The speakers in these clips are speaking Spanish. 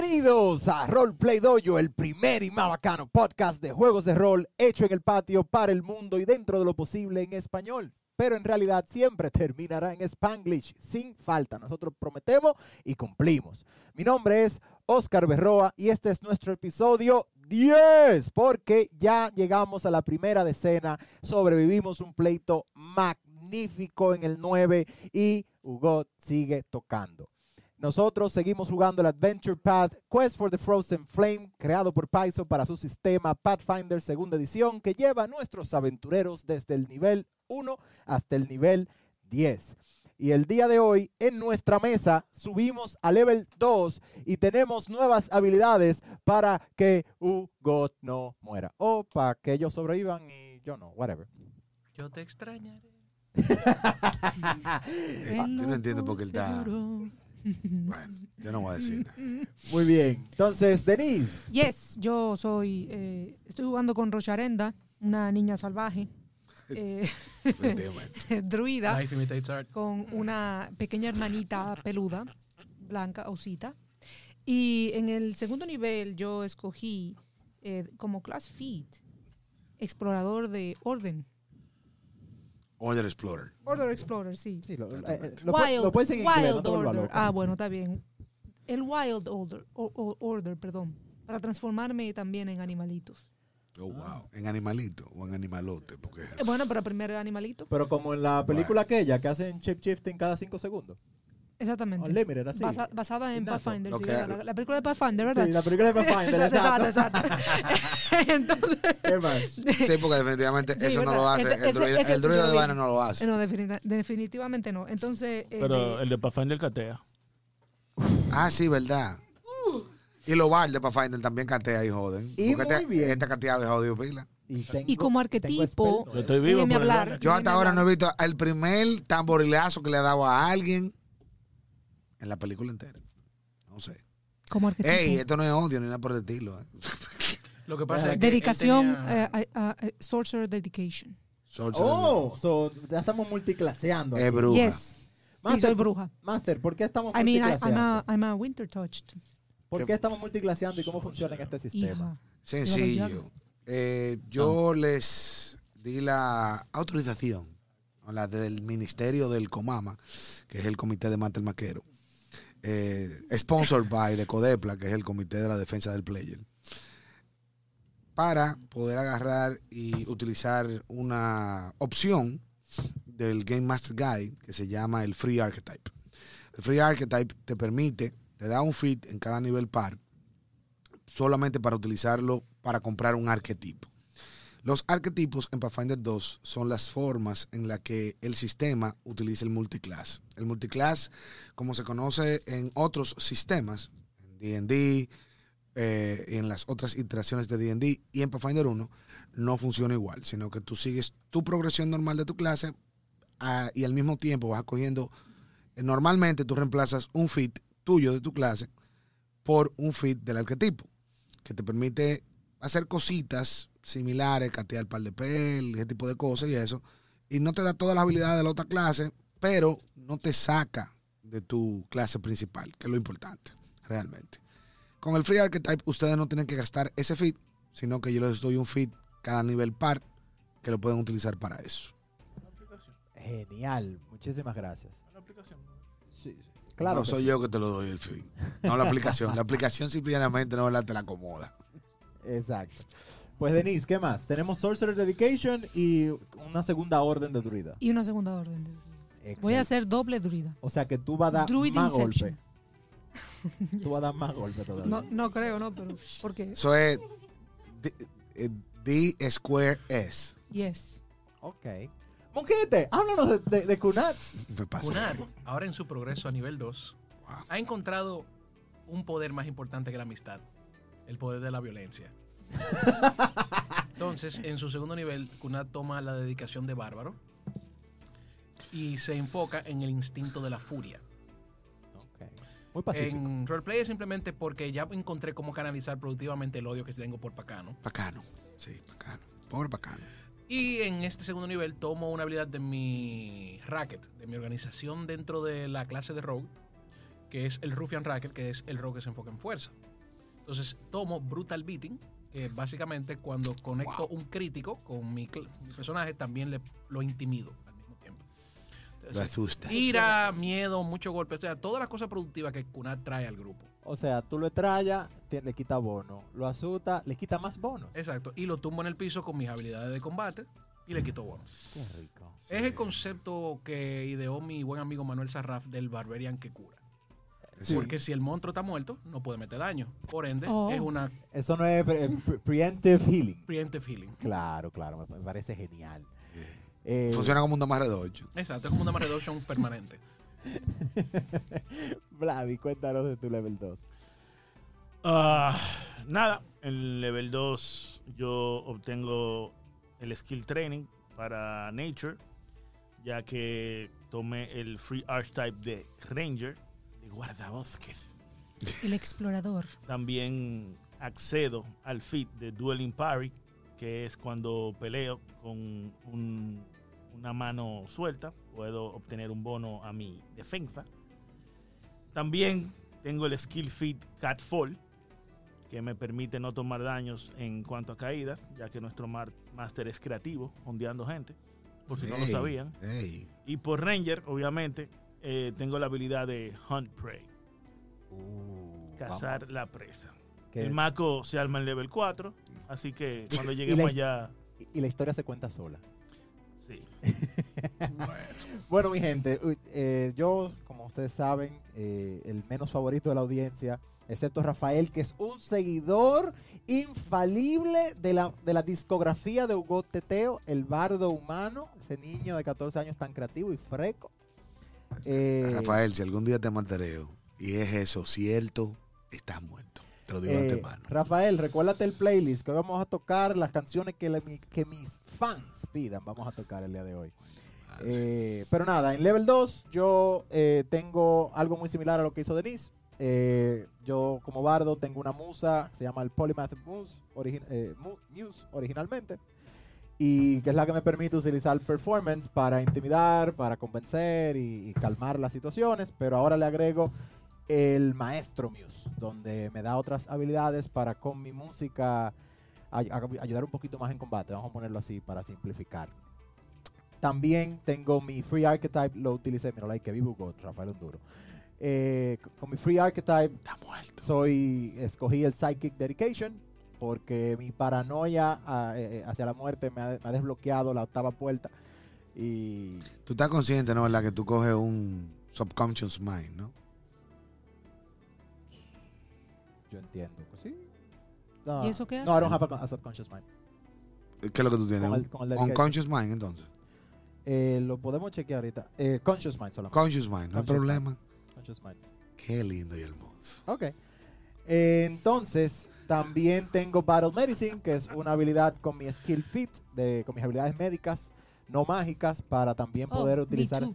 Bienvenidos a Roleplay Dojo, el primer y más bacano podcast de juegos de rol hecho en el patio para el mundo y dentro de lo posible en español. Pero en realidad siempre terminará en Spanglish, sin falta. Nosotros prometemos y cumplimos. Mi nombre es Oscar Berroa y este es nuestro episodio 10, porque ya llegamos a la primera decena, sobrevivimos un pleito magnífico en el 9 y Hugo sigue tocando. Nosotros seguimos jugando el Adventure Path Quest for the Frozen Flame, creado por Paizo para su sistema Pathfinder segunda edición, que lleva a nuestros aventureros desde el nivel 1 hasta el nivel 10. Y el día de hoy en nuestra mesa subimos a level 2 y tenemos nuevas habilidades para que Hugo no muera. O para que ellos sobrevivan y yo no, whatever. Yo te extrañaré. Eh, yo no entiendo por qué él está. Bueno, yo no voy a decir nada. Muy bien. Entonces, Denise. Yes, yo soy. eh, estoy jugando con Rocharenda, una niña salvaje, eh, Efectivamente. druida, Life imitates art. con una pequeña hermanita peluda, blanca, osita. Y en el segundo nivel yo escogí eh, como class feat explorador de orden. Order Explorer. Order Explorer, sí. Sí, lo, eh, eh, lo Wild, lo puedes inglés, no Wild Order. Ah, bueno, está bien. El Wild Order, o- o- order, perdón, para transformarme también en animalitos. Oh, wow. En animalito o en animalote. Porque Eh, Bueno, pero primero animalito. Pero como en la película aquella que hacen chip shifting cada cinco segundos. Exactamente. Unlimited, así. Basa- basada en. Pathfinder, la, la película de Pathfinder, ¿verdad? Sí, la película de Pathfinder, exacto, exacto. exacto. Entonces, ¿Qué más? Sí, porque definitivamente Sí, eso no lo hace. Ese- el, druida, ese el druida de vaina no lo hace. no, defini- definitivamente no. Entonces, eh, Pero el de Pathfinder catea. Ah, sí, verdad. Y lo bar de Pathfinder también catea y joden. Y porque muy este, bien. este jodido pila. Y, tengo- y como tengo arquetipo. Yo estoy vivo déjeme por el hablar. Yo hasta ahora no he visto el primer tamborilazo que le ha dado a alguien en la película entera. No sé. Como arquetipo. Ey, esto no es odio ni nada por el estilo. ¿eh? Lo que pasa es que Dedicación, tenía- eh, a- a- a- Sorcerer Dedication. Sorcerer. Oh, so, ya estamos multiclaseando. Es aquí. bruja. Yes. Sí, Master, soy bruja. Master, ¿por qué estamos I mean, I- I'm, multiclaseando? a, I'm a winter touched. ¿Por qué estamos multiclaseando y cómo funciona en este sistema? Hija. Sencillo. Eh, yo les di la autorización, o la del Ministerio del Comama, que es el Comité de Mate el Maquero, eh, sponsored by de Codepla, que es el Comité de la Defensa del Player, para poder agarrar y utilizar una opción del Game Master Guide que se llama el Free Archetype. El Free Archetype te permite, te da un fit en cada nivel par solamente para utilizarlo para comprar un arquetipo. Los arquetipos en Pathfinder 2 son las formas en las que el sistema utiliza el multiclass. El multiclass, como se conoce en otros sistemas, en D&D, eh, en las otras iteraciones de D&D y en Pathfinder 1, no funciona igual, sino que tú sigues tu progresión normal de tu clase ah, y al mismo tiempo vas cogiendo, eh, normalmente tú reemplazas un fit tuyo de tu clase por un fit del arquetipo, que te permite hacer cositas similares, catear par de pel, ese tipo de cosas y eso, y no te da todas las habilidades de la otra clase, pero no te saca de tu clase principal, que es lo importante, realmente. Con el Free Archetype ustedes no tienen que gastar ese fit, sino que yo les doy un fit cada nivel par que lo pueden utilizar para eso. Genial, muchísimas gracias. ¿La aplicación? Sí, sí. Claro. no soy sí. yo que te lo doy el fit, no la aplicación. La aplicación simplemente no la te la acomoda. Exacto. Pues Denise, ¿qué más? Tenemos Sorcerer Dedication y una segunda orden de druida. Y una segunda orden. de druida. Voy a hacer doble druida. O sea que tú vas a dar Druid más Inception. golpe. Tú vas a dar más golpe todavía. No, no creo, no, pero porque Eso es D, eh, D Square S. yes. Ok. Monquete, háblanos de, de, de Kunat. Me pasa. Kunal, ahora en su progreso a nivel 2, Wow. ha encontrado un poder más importante que la amistad, el poder de la violencia. Entonces, en su segundo nivel, Kunal toma la dedicación de bárbaro y se enfoca en el instinto de la furia. Muy pacífico. En roleplay es simplemente porque ya encontré cómo canalizar productivamente el odio que tengo por Pacano. Bacano. Sí, bacano. Pobre bacano. Y en este segundo nivel tomo una habilidad de mi racket, de mi organización dentro de la clase de Rogue, que es el Ruffian Racket, que es el rock que se enfoca en fuerza. Entonces tomo Brutal Beating, que básicamente cuando conecto un crítico con mi, personaje también le, lo intimido al mismo tiempo. Lo asusta. ira, miedo, mucho golpe, o sea, todas las cosas productivas que Kunat trae al grupo. O sea, tú lo estrellas, le quita bono. Lo asusta, le quita más bonos. Exacto. Y lo tumbo en el piso con mis habilidades de combate y le quito bonos. Qué rico. Es el concepto que ideó mi buen amigo Manuel Sarraf del Barbarian que cura. Sí. Porque si el monstruo está muerto, no puede meter daño. Por ende, Oh. es una Eso no es pre- pre- preemptive healing. preemptive healing. Claro, claro, me parece genial. Eh, Funciona como un damarre de 8. Exacto, es como una reduction permanente. Vladi, cuéntanos de tu level 2. Ah, nada, en level 2 yo obtengo el skill training para Nature, ya que tomé el free archetype de Ranger, de guardabosques. El explorador. También accedo al feat de Dueling Parry, que es cuando peleo con un- una mano suelta, puedo obtener un bono a mi defensa. También tengo el skill feat Catfall, que me permite no tomar daños en cuanto a caídas, ya que nuestro máster es creativo, ondeando gente, por si no lo sabían. ey. Y por Ranger, obviamente, eh, tengo la habilidad de Hunt Prey, Uh, cazar la presa. El Mako se arma en level 4, así que cuando Y lleguemos la- allá, y- la historia se cuenta sola. sí. Bueno, mi gente, eh, yo, como ustedes saben, eh, el menos favorito de la audiencia, excepto Rafael, que es un seguidor infalible de la, de la discografía de Hugo Teteo, el bardo humano, ese niño de 14 años tan creativo y freco. Eh, Rafael, si algún día te mataré y es eso cierto, estás muerto. Te lo digo de eh, antemano. Rafael, recuérdate el playlist, que hoy vamos a tocar las canciones que, le- que mis fans pidan, vamos a tocar el día de hoy. Eh, pero nada, en level 2 yo eh, tengo algo muy similar a lo que hizo Denise. Yo como bardo tengo una musa, se llama el Polymath Muse, origi- Muse originalmente, y que es la que me permite utilizar performance para intimidar, para convencer y, y calmar las situaciones, pero ahora le agrego el Maestro Muse, donde me da otras habilidades para con mi música ay- ay- ayudar un poquito más en combate, vamos a ponerlo así para simplificar. También tengo mi Free Archetype, lo utilicé, mira, like que vivo God, Rafael Honduro. Eh, con mi Free Archetype Está muerto. soy, escogí el Psychic Dedication porque mi paranoia ah, eh, eh, hacia la muerte me ha, me ha desbloqueado la octava puerta y Tú estás consciente, ¿no? ¿Verdad? Que tú coges un subconscious mind, ¿no? yo entiendo que sí. No, ¿Y eso qué No, hace? I don't have a, a subconscious mind. ¿Qué es lo que tú tienes? Con el- Un con el unconscious mind, entonces. Eh, lo podemos chequear ahorita. Eh, conscious mind solamente. Conscious mind, no hay Conscious problema. conscious mind. Qué lindo y hermoso. Ok. Eh, entonces, también tengo Battle Medicine, que es una habilidad con mi skill fit, de, con mis habilidades médicas, no mágicas, para también Oh, poder utilizar.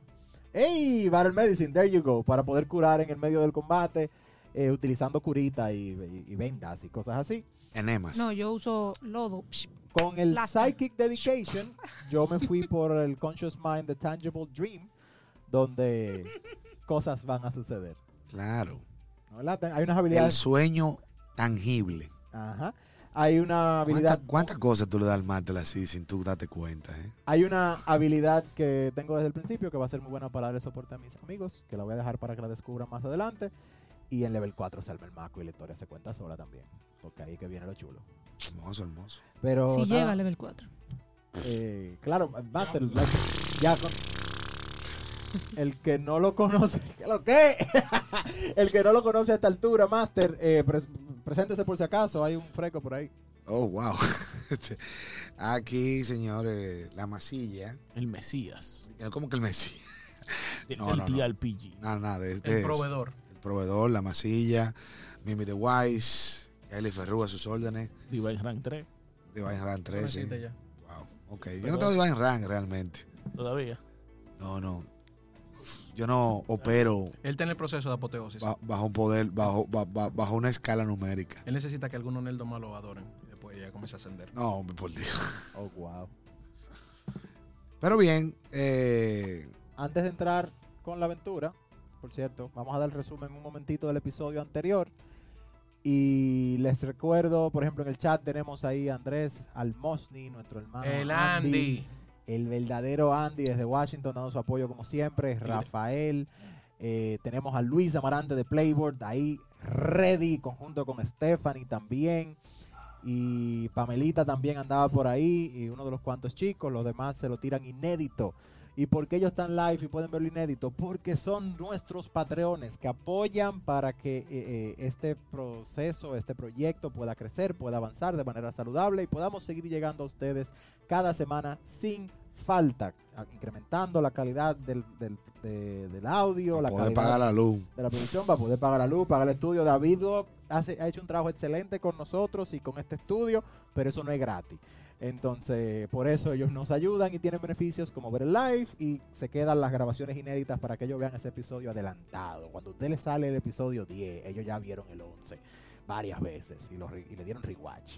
¡Ey! Battle Medicine, there you go. Para poder curar en el medio del combate, eh, utilizando curita y, y- y vendas y cosas así. Enemas. No, yo uso lodo. Con el. Psychic Dedication, yo me fui por el Conscious Mind, The Tangible Dream, donde cosas van a suceder. Claro. Hay unas El habilidades. sueño tangible. Ajá. Hay una ¿Cuántas habilidad. cuántas cosas tú le das al máster así sin tú darte cuenta, eh? Hay una habilidad que tengo desde el principio que va a ser muy buena para darle soporte a mis amigos, que la voy a dejar para que la descubran más adelante. Y en level 4 se arma el maco y la historia se cuenta sola también. Porque ahí que viene lo chulo. Hermoso, hermoso. Pero. si nada, llega al level 4. eh, claro, Master. la- ya con- el que no lo conoce. ¿Qué lo que? el que no lo conoce a esta altura, Master, eh, pres- preséntese por si acaso. Hay un freco por ahí. Oh, wow. Aquí, señores, la masilla. El Mesías. ¿Cómo que el Messi? Del No, no, no. De- de El eso. proveedor. El proveedor, la masilla, Mimi de Wise, Eli Ferrú a sus órdenes, Divine Rank 3. Divine Rank No existe 13. ya. Wow, ok. Yo no tengo Divine Rank realmente. Todavía. No, no. Yo no opero Él está en el proceso de apoteosis. ba- bajo un poder, bajo, ba- ba- bajo una escala numérica. Él necesita que algunos nerdos más lo adoren. Y después ya comienza a ascender. No, hombre, por Dios. Oh, wow. Pero bien, eh, Antes de entrar con la aventura, por cierto. Vamos a dar el resumen un momentito del episodio anterior. Y les recuerdo, por ejemplo, en el chat tenemos ahí a Andrés Almosni, nuestro hermano. El Andy. El verdadero Andy desde Washington, dando su apoyo como siempre. Rafael. eh, tenemos a Luis Amarante de Playboard ahí ready, conjunto con Stephanie también. Y Pamelita también andaba por ahí. Y uno de los cuantos chicos. Los demás se lo tiran inédito. ¿Y por qué ellos están live y pueden verlo inédito? Porque son nuestros patreones que apoyan para que eh, eh, este proceso, este proyecto pueda crecer, pueda avanzar de manera saludable y podamos seguir llegando a ustedes cada semana sin falta, incrementando la calidad del, del- de- del audio, la Poder calidad pagar la luz. de la producción para poder pagar la luz, pagar el estudio. David hace, ha hecho un trabajo excelente con nosotros y con este estudio, pero eso no es gratis. Entonces, por eso ellos nos ayudan y tienen beneficios como ver el live y se quedan las grabaciones inéditas para que ellos vean ese episodio adelantado. Cuando a usted le sale el episodio 10, ellos ya vieron el 11 varias veces y, lo re- y le dieron rewatch.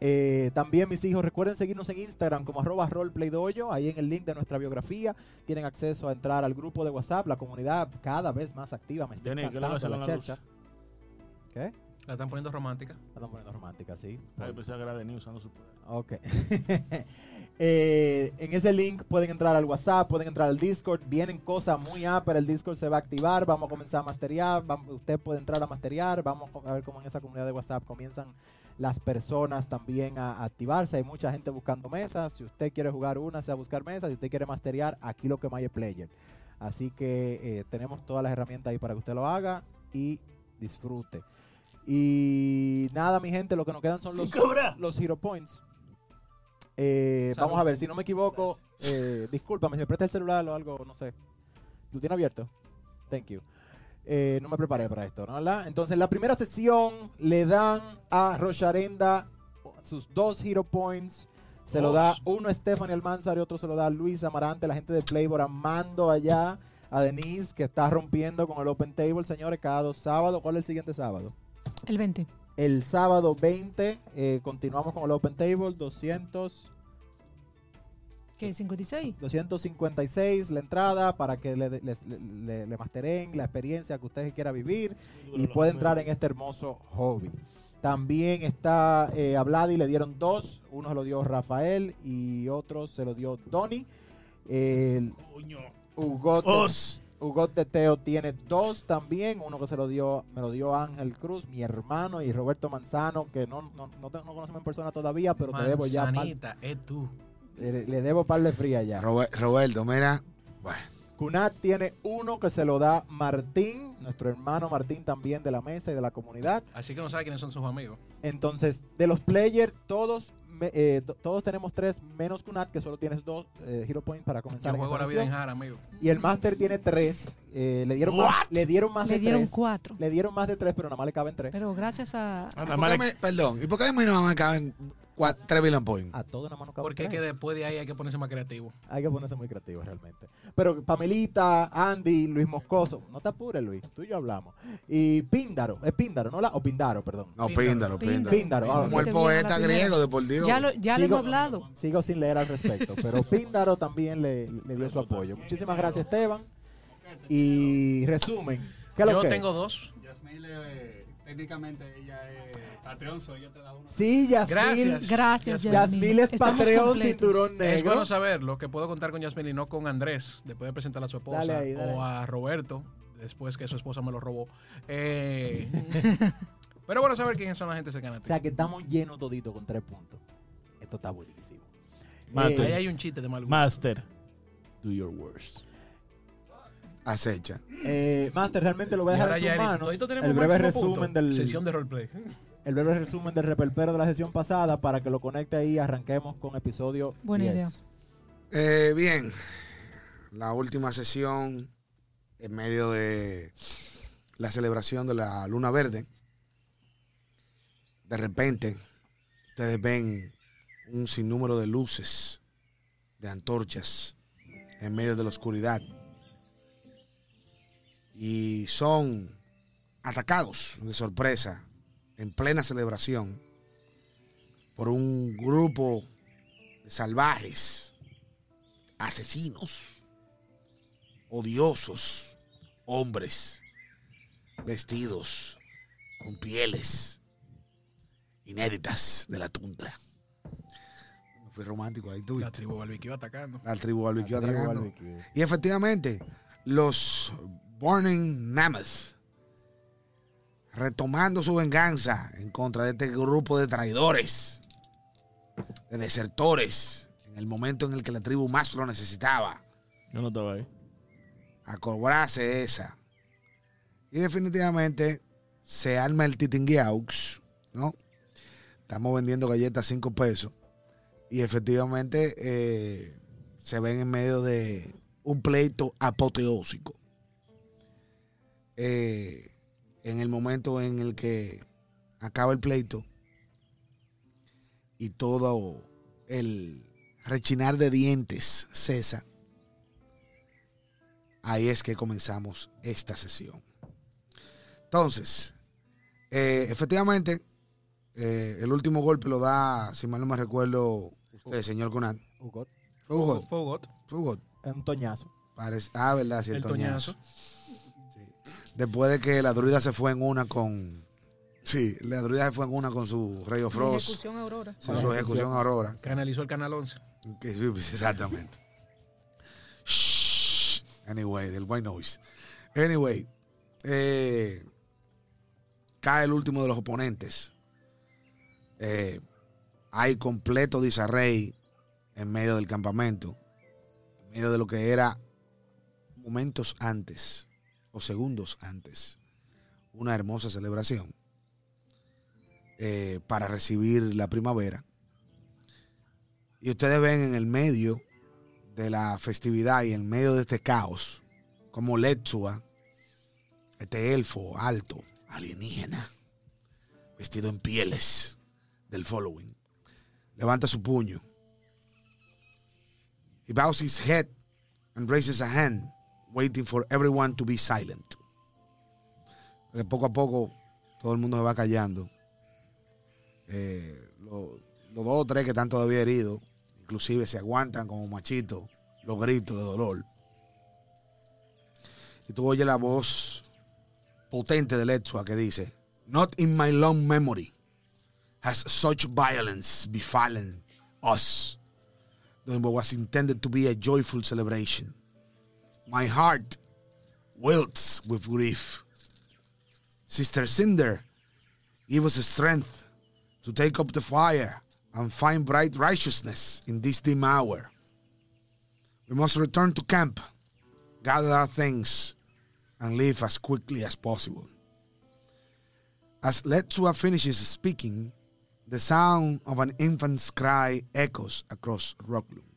Eh, también mis hijos, recuerden seguirnos en Instagram como arroba roleplaydoyo, ahí en el link de nuestra biografía tienen acceso a entrar al grupo de WhatsApp, la comunidad cada vez más activa, me está Denny, ¿qué le vas a hacer encantando con la la. ¿Qué? La están poniendo romántica. La están poniendo romántica, sí. Ay, pensé que era Denis usando su poder. Ok. Eh, en ese link pueden entrar al WhatsApp, pueden entrar al Discord. Vienen cosas muy pero el Discord se va a activar. Vamos a comenzar a masterear. vamos- usted puede entrar a masterear. Vamos a ver cómo en esa comunidad de WhatsApp comienzan las personas también a activarse. Hay mucha gente buscando mesas. Si usted quiere jugar una, sea buscar mesas. Si usted quiere masterear, aquí lo que más es player. Así que eh, tenemos todas las herramientas ahí para que usted lo haga y disfrute. Y nada, mi gente, lo que nos quedan son los, los Hero Points. Eh, vamos a ver, si no me equivoco, eh, discúlpame, si me prestas el celular o algo, no sé. ¿Lo tiene abierto? Thank you. Eh, no me preparé para esto, ¿no? ¿verdad? Entonces, la primera sesión le dan a Rocharenda sus dos Hero Points. Se lo da uno a Stephanie Almanzar y otro se lo da a Luis Amarante, la gente de Playboy amando allá a Denise que está rompiendo con el Open Table, señores, cada dos sábados. ¿Cuál es el siguiente sábado? El 20. El sábado 20 eh, continuamos con el Open Table, 200, ¿Qué? ¿56? 256 la entrada para que le, le, le- le masteren la experiencia que usted quiera vivir y puede entrar en este hermoso hobby. También está eh, a Vladi, le dieron dos, uno se lo dio Rafael y otro se lo dio Donny. El Coño. Os. Hugot de Teo tiene dos también, uno que se lo dio, me lo dio Ángel Cruz, mi hermano, y Roberto Manzano, que no, no, no, te- no conocemos en persona todavía, pero te debo ya, Manzanita, es tú. le, le debo par de fría ya. Robe- Roberto, mira. Bueno, Cunat tiene uno que se lo da Martín, nuestro hermano Martín también de la mesa y de la comunidad. Así que no sabe quiénes son sus amigos. Entonces, de los players, todos me- eh, to- todos tenemos tres, menos Cunat, que solo tienes dos eh, Hero Points para comenzar. Yo juego esta la vida en sesión. Jara, amigo. Y el Master tiene tres. eh, le, dieron más, le dieron más Le de dieron tres. cuatro. Le dieron más de tres, pero nada más le caben tres. Pero gracias a... Ah, ¿y nada por más qué le- me- perdón, ¿y por qué a mí no me caben cua- 3 billion points? A todo nada más no caben Porque es que después de ahí hay que ponerse más creativo. Hay que ponerse muy creativo realmente. Pero Pamelita, Andy, Luis Moscoso, no te apures Luis, tú y yo hablamos. Y Píndaro, es Píndaro, no la, o Píndaro, perdón. No, Píndaro. píndaro, píndaro. Píndaro, ah, Como el Te vieron la poeta griego de por Dios. Ya, lo, ya le Sigo- hemos hablado. Sigo sin leer al respecto, pero Píndaro también le, le dio su apoyo. Muchísimas gracias Esteban. Y resumen, ¿qué es lo Yo que? tengo dos. Yasmil, eh, técnicamente ella es Patreon, so ella te da uno. Sí, Yasmil. Gracias. Gracias, Yasmil. Yasmil es Estamos Patreon completos. cinturón Es negro. bueno saberlo, que puedo contar con Yasmín y no con Andrés, después de presentar a su esposa, Dale ahí, dale o a Roberto, después que su esposa me lo robó. Eh, pero bueno saber quiénes son la gente cercana a O ti. sea que estamos llenos todito con tres puntos. Esto está buenísimo. Mate. Ahí hay un chiste de mal gusto. Master. Do your worst. Acecha. Eh, Master, realmente lo voy a Y dejar ahora en ya sus manos. "Todito tenemos El breve máximo punto". resumen del Sesión de roleplay. El breve resumen del reperpero de la sesión pasada para que lo conecte ahí y arranquemos con episodio Buena 10. idea. Eh, bien, la última sesión en medio de la celebración de la luna verde. De repente, ustedes ven un sinnúmero de luces, de antorchas, en medio de la oscuridad. Y son atacados de sorpresa, en plena celebración, por un grupo de salvajes asesinos, odiosos, hombres vestidos con pieles inéditas de la tundra. Fui romántico ahí tú. La tribu barbecue atacando. La tribu barbecue tribu barbecue. Y efectivamente, los Burning Mammoth retomando su venganza en contra de este grupo de traidores, de desertores, en el momento en el que la tribu más lo necesitaba, Yo no estaba ahí. a cobrarse esa. Y definitivamente se arma el titinguiaux, ¿no? Estamos vendiendo galletas a 5 pesos. Y efectivamente eh, se ven en medio de un pleito apoteósico. Eh, en el momento en el que acaba el pleito y todo el rechinar de dientes cesa, ahí es que comenzamos esta sesión. Entonces, eh, efectivamente, eh, el último golpe lo da, si mal no me recuerdo, usted, señor Conan. Hugot. Fue Hugot. Fue Hugot. Un toñazo. Parece- ah, verdad, sí, el, El toñazo. toñazo. Después de que la druida se fue en una con. Sí, la druida se fue en una con su Rayo Frost, Ejecución Aurora. con su ejecución Aurora. Canalizó el canal 11. Que sí, pues, exactamente. Shh. Anyway, del white noise. Anyway, eh, cae el último de los oponentes. Eh, hay completo disarray en medio del campamento, en medio de lo que era momentos antes o segundos antes, una hermosa celebración eh, para recibir la primavera. Y ustedes ven en el medio de la festividad y en medio de este caos, como Letsua, este elfo alto, alienígena, vestido en pieles del following, levanta su puño. He bows his head and raises a hand, waiting for everyone to be silent. De poco a poco, todo el mundo se va callando. Eh, lo- los dos o tres que están todavía heridos, inclusive se aguantan como machitos los gritos de dolor. Y tú oyes la voz potente de Letsua que dice, Not in my long memory has such violence befallen us than what was intended to be a joyful celebration. My heart wilts with grief. Sister Cinder, give us strength to take up the fire and find bright righteousness in this dim hour. We must return to camp, gather our things, and leave as quickly as possible. As Letsua finishes speaking, the sound of an infant's cry echoes across Rockloom.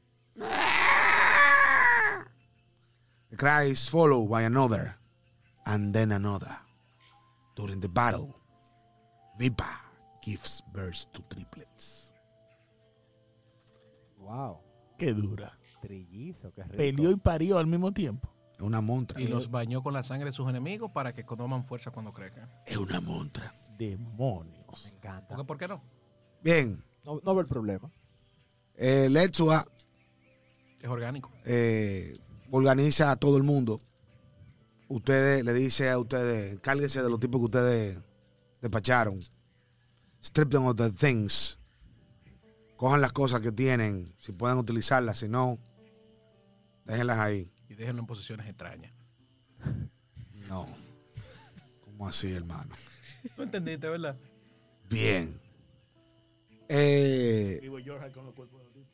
The cry is followed by another, and then another. During the battle, Vipa gives birth to triplets. Wow. Qué dura. Trillizo, qué rico. Peleó y parió al mismo tiempo. Es una montra. Y los bañó con la sangre de sus enemigos para que toman fuerza cuando crezcan. Es una montra. Demonios. Me encanta. ¿Por qué, por qué no? Bien, No, no veo el problema. eh, Letsua Es orgánico. eh, organiza a todo el mundo. Ustedes, le dice a ustedes, encárguense de los tipos que ustedes despacharon. Strip them of the things. Cojan las cosas que tienen, si pueden utilizarlas, si no, déjenlas ahí. Y déjenlo en posiciones extrañas. No. ¿Cómo así, hermano? ¿Tú entendiste, verdad? Bien. Eh, Vivo George con los cuerpos de los tipos.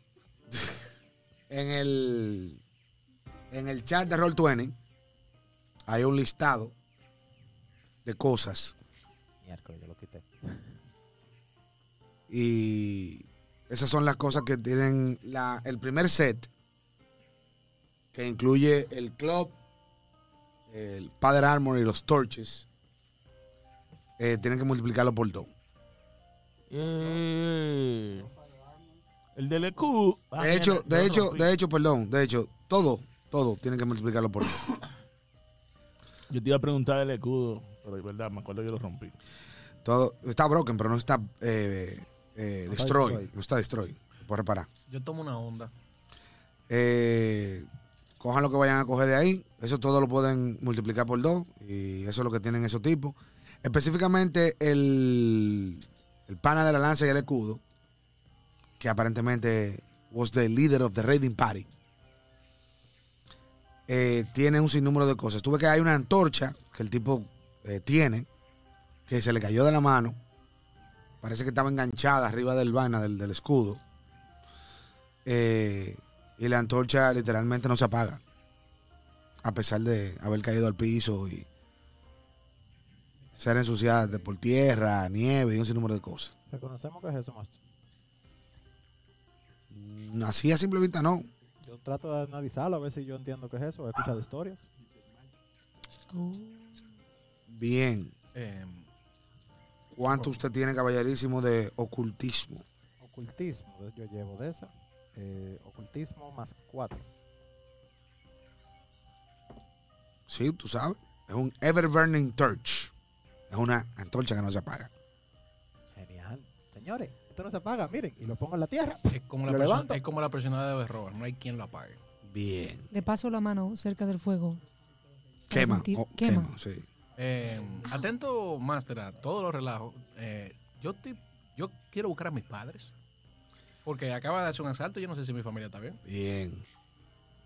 en el en el chat de Roll20 hay un listado de cosas Miércoles, yo lo quité. y esas son las cosas que tienen la, el primer set que incluye el club el Power Armor y los torches eh, tienen que multiplicarlo por dos Eh, el del EQ. Ah, de hecho de hecho de hecho perdón de hecho todo todo tienen que multiplicarlo por dos Yo te iba a preguntar el escudo, pero es verdad, me acuerdo que lo rompí. todo está broken pero no está eh, eh, No está destroy destroy. no está destroy puedes reparar Yo tomo una onda. Eh, cojan lo que vayan a coger de ahí. Eso todo lo pueden multiplicar por dos. Y eso es lo que tienen esos tipos. Específicamente el, el pana de la lanza y el escudo, que aparentemente was the leader of the raiding party, eh, tiene un sinnúmero de cosas. Tuve que hay una antorcha que el tipo eh, tiene, que se le cayó de la mano. Parece que estaba enganchada arriba del vaina del, del escudo. Eh, y la antorcha literalmente no se apaga. A pesar de haber caído al piso y ser ensuciada de- por tierra, nieve y un sinnúmero de cosas. Reconocemos que es eso, Master. Así a simple vista no. Trato de analizarlo a ver si yo entiendo qué es eso. He escuchado historias. Oh. Bien. Eh, ¿Cuánto usted tiene, caballerísimo, de ocultismo? Ocultismo, yo llevo de esa. Eh, ocultismo más cuatro. Sí, tú sabes. Es un ever burning torch. Es una antorcha que no se apaga. Genial. Señores, esto no se apaga, miren. Y lo pongo en la tierra. es, como la Lo persona, levanto. es como la personalidad de Berroa, no hay quien lo apague. Bien. Le paso la mano cerca del fuego. Quema. sentir- oh, quema. quema, sí. Eh, atento, Master, a todos los relajos. Eh, yo, estoy- yo quiero buscar a mis padres. Porque acaba de hacer un asalto y yo no sé si mi familia está bien. Bien.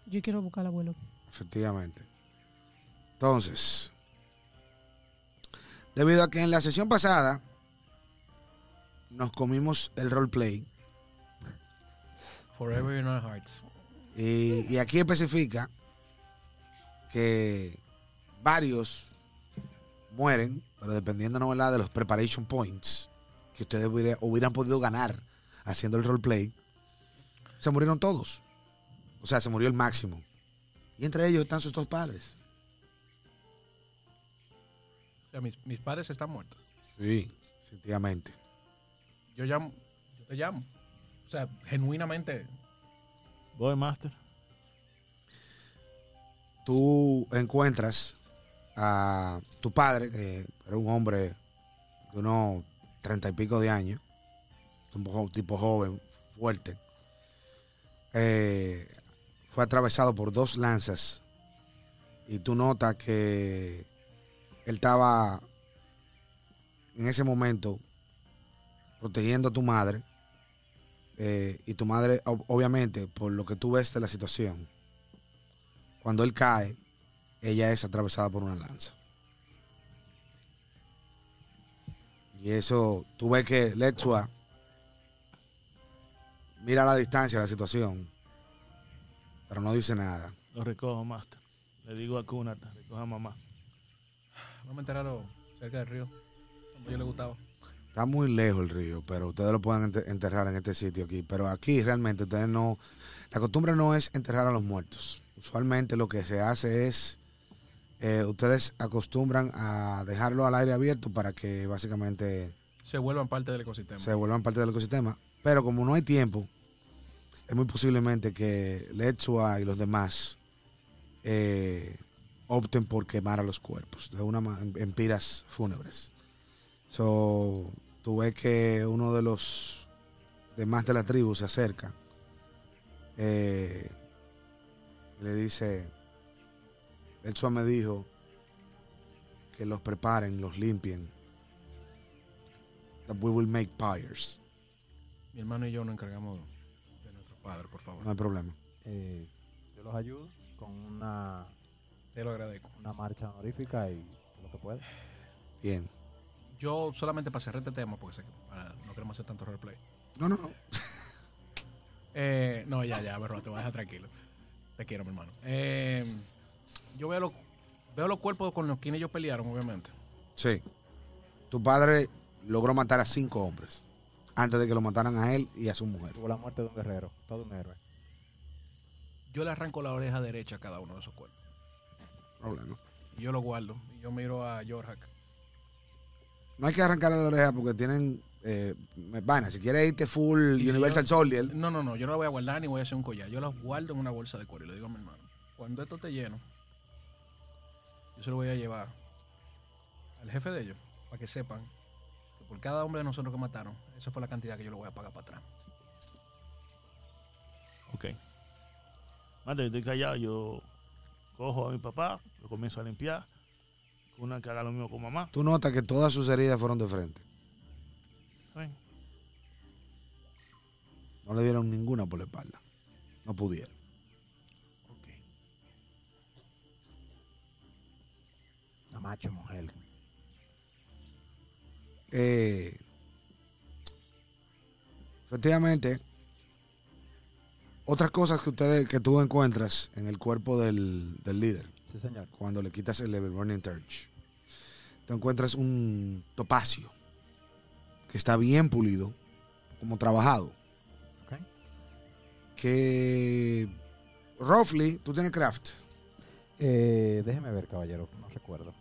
Yo quiero buscar al abuelo. Efectivamente. Entonces, debido a que en la sesión pasada nos comimos el roleplay Forever in our hearts. y, y aquí especifica que varios mueren, pero dependiendo ¿no, verdad, de los preparation points que ustedes hubiera- hubieran podido ganar haciendo el roleplay, se murieron todos. O sea, se murió el máximo. Y entre ellos están sus dos padres. O sea, mis, mis padres están muertos. Sí, efectivamente. Yo llamo, yo te llamo. O sea, genuinamente. Voy, Master. Tú encuentras a tu padre, que era un hombre de unos treinta y pico de años, un poco- tipo joven, fuerte. Eh, fue atravesado por dos lanzas y tú notas que él estaba en ese momento protegiendo a tu madre eh, y tu madre ob- obviamente por lo que tú ves de la situación cuando él cae ella es atravesada por una lanza y eso tú ves que Letsua mira a la distancia la situación pero no dice nada Lo recojo, Master. Le digo a Kunata, recoja a mamá. Vamos a enterarlo cerca del río. Como yo le gustaba. Está muy lejos el río, pero ustedes lo pueden ente- enterrar en este sitio aquí. Pero aquí realmente ustedes no... La costumbre no es enterrar a los muertos. Usualmente lo que se hace es... eh, ustedes acostumbran a dejarlo al aire abierto para que básicamente Se vuelvan parte del ecosistema. se vuelvan parte del ecosistema. Pero como no hay tiempo, es muy posiblemente que Letsua y los demás eh, opten por quemar a los cuerpos de una en, en piras fúnebres. So, tú ves que uno de los demás de la tribu se acerca eh, y le dice, Letsua me dijo que los preparen, los limpien. That we will make pyres. Mi hermano y yo nos encargamos de nuestro padre, por favor. No hay problema. Eh, yo los ayudo con una, Te lo agradezco. una marcha honorífica y lo que pueda. Bien. Yo solamente para cerrar este tema, porque sé que no queremos hacer tanto roleplay. No, no, no. Eh, no, ya, ya, berro, te voy a dejar tranquilo. Te quiero, mi hermano. Eh, yo veo, los veo los cuerpos con los quienes ellos pelearon, obviamente. Sí. Tu padre logró matar a cinco hombres antes de que lo mataran a él y a su mujer. Tuvo la muerte de un guerrero, todo un héroe. Yo le arranco la oreja derecha a cada uno de esos cuerpos. Problema. Y yo lo guardo. Y yo miro a Jorhak. No hay que arrancarle la oreja porque tienen eh, vaina. Si quieres irte full Y si Universal yo- Soldier, No, no, no. Yo no la voy a guardar ni voy a hacer un collar. Yo las guardo en una bolsa de cuero y le digo a mi hermano. Cuando esto esté lleno, yo se lo voy a llevar al jefe de ellos para que sepan que por cada hombre de nosotros que mataron, esa fue la cantidad que yo le voy a pagar para atrás. Ok. Master, yo estoy callado. Yo cojo a mi papá, lo comienzo a limpiar. Una que haga lo mismo con mamá. Tú notas que todas sus heridas fueron de frente. ¿saben? No le dieron ninguna por la espalda. No pudieron. Ok. A macho mujer. Eh, efectivamente, otras cosas que ustedes que tú encuentras en el cuerpo del, del líder Sí, señor. cuando le quitas el level burning Touch. Te encuentras un topacio que está bien pulido, como trabajado. Ok. Que roughly tú tienes craft. Eh, déjeme ver, caballero. No recuerdo.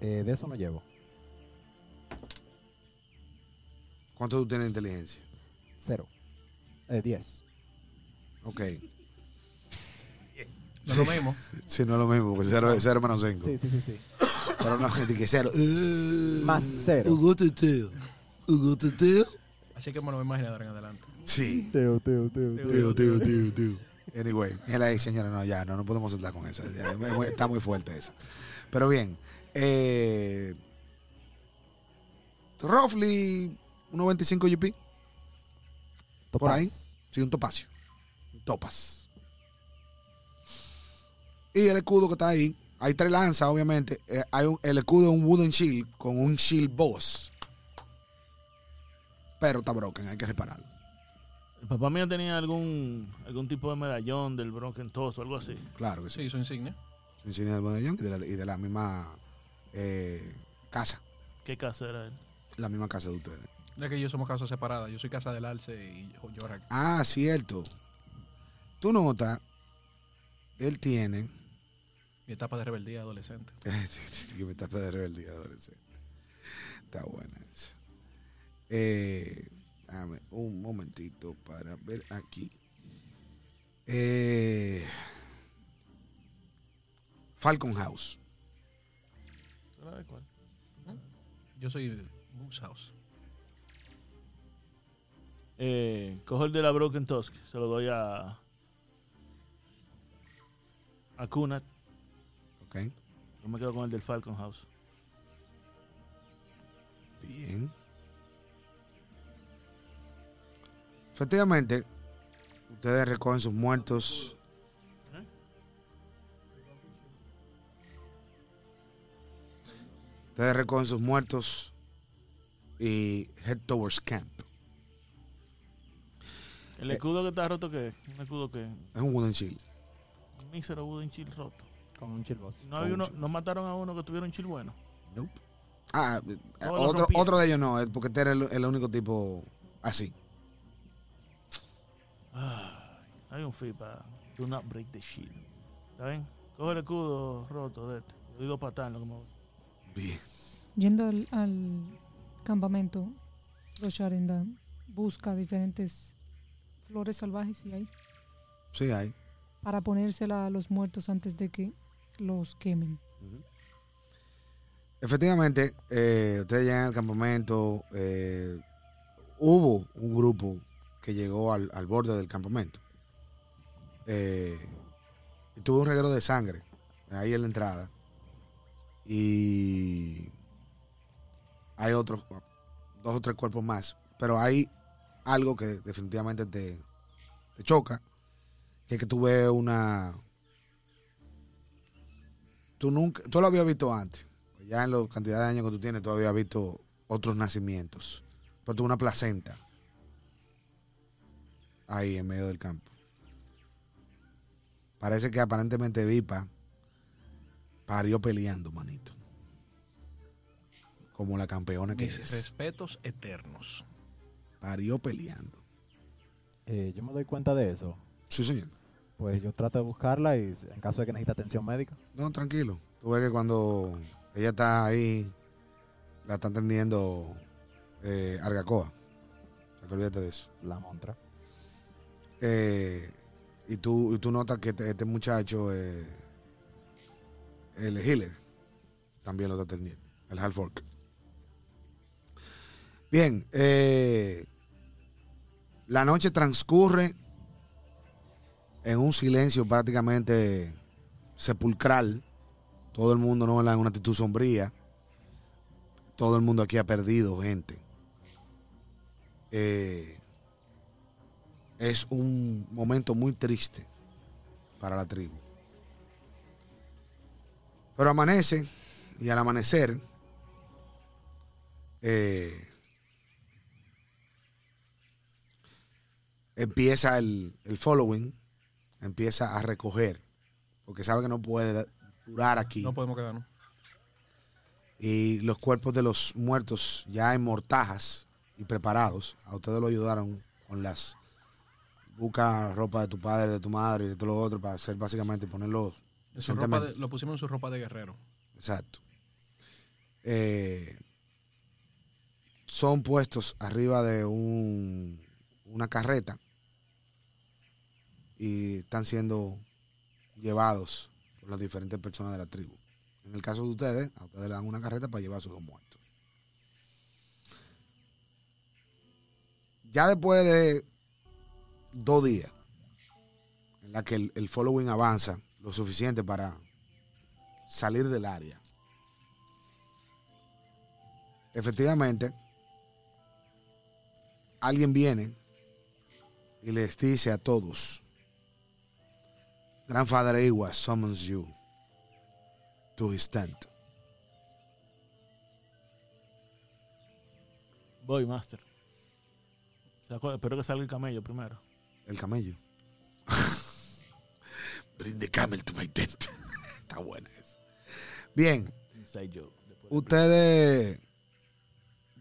Eh, de eso no llevo. ¿Cuánto tú tienes de inteligencia? Cero. Eh, diez. Ok. No es lo mismo. Sí, no es lo mismo, porque cero, cero menos cinco. Sí, sí, sí, sí. Pero no, que cero. Más cero. Hugo Teteo. Hugo Teteo. Así que me lo voy a imaginar ahora en adelante. Sí. Teo, teo, teo, Tío, tío, tío, tío. Anyway, mira ahí, señora, no, ya, no, no podemos saltar con esa. ya, está muy fuerte esa. Pero bien, eh, roughly 1.25 GP, Por ahí. sí, un topacio. Un topas. Y el escudo que está ahí, hay tres lanzas, obviamente. eh, hay un- el escudo es un wooden shield con un shield boss. Pero está broken, hay que repararlo. El papá mío tenía algún algún tipo de medallón del Broken Toss o algo así. Claro que sí. Sí, su insignia. su insignia del medallón y de la, y de la misma eh, casa, ¿Qué casa era él? la misma casa de ustedes. Es que yo somos casas separadas. Yo soy casa del Alce y yo, yo ahora- Ah, cierto. Tú notas, él tiene, mi etapa de rebeldía adolescente. que me está de rebeldía adolescente. Está buena esa. Eh, dame un momentito para ver aquí. Eh, Falcon House. ¿Sabes cuál? Yo soy Moose House. Eh, cojo el de la Broken Tusk, se lo doy a. a Kunat. ¿Ok? Yo me quedo con el del Falcon House. Bien. Efectivamente, ustedes recogen sus muertos. Ustedes recogen sus muertos y head towards camp. El Eh. escudo que está roto, ¿qué es? Un escudo que. Es un wooden shield. Un mísero wooden shield roto. Con un chill boss. No, hay uno, no mataron a uno que tuviera un chill bueno. Nope. Ah, eh, Todos lo otro, rompían. otro de ellos no, eh, porque este era el, el único tipo así. Ay, hay un para do not break the shield. ¿Está bien? Coge el escudo roto de este. Yo doy dos patadas en lo que me voy. Bien. Yendo al, al campamento, Rosharendan busca diferentes flores salvajes y hay Sí, hay. para ponérsela a los muertos antes de que los quemen. Efectivamente, eh, ustedes llegan al campamento. eh, hubo un grupo que llegó al, al borde del campamento. Eh, y tuvo un reguero de sangre ahí en la entrada. Y hay otros, dos o tres cuerpos más. Pero hay algo que definitivamente te, te choca. Que es ves una... Tú nunca, tú lo habías visto antes ya en la cantidad de años que tú tienes, tú habías visto otros nacimientos. Pero tú una placenta ahí en medio del campo. Parece que aparentemente Vipa parió peleando, manito. Como la campeona que Mis es. respetos eternos. Parió peleando. Eh, yo me doy cuenta de eso. Sí, señor. Pues yo trato de buscarla y en caso de que necesite atención médica. No, tranquilo. Tú ves que cuando ella está ahí, la está atendiendo eh, Argacoa. O sea, que olvídate de eso. La montra. Eh, y, tú, y tú notas que este, este muchacho, eh, el healer, también lo está atendiendo, el half orc. Bien, eh, la noche transcurre en un silencio prácticamente sepulcral. Todo el mundo no en una actitud sombría. Todo el mundo aquí ha perdido gente. Eh, es un momento muy triste para la tribu. Pero amanece y al amanecer eh, empieza el, el following, empieza a recoger, porque sabe que no puede durar aquí. No podemos quedarnos. Y los cuerpos de los muertos ya en mortajas y preparados, a ustedes lo ayudaron con las busca ropa de tu padre, de tu madre y de todo lo otro para hacer básicamente ponerlo ropa de- lo pusimos en su ropa de guerrero. Exacto. Eh, son puestos arriba de un, una carreta y están siendo llevados por las diferentes personas de la tribu. En el caso de ustedes, a ustedes le dan una carreta para llevar a sus dos muertos. Ya después de dos días, en la que el, el following avanza lo suficiente para salir del área. Efectivamente, alguien viene y les dice a todos, Grandfather Iwa summons you to his tent. Voy, Master. Espero que salga el camello primero. El camello. Bring the camel to my tent. Está buena esa. Bien, Inside joke. Después- ustedes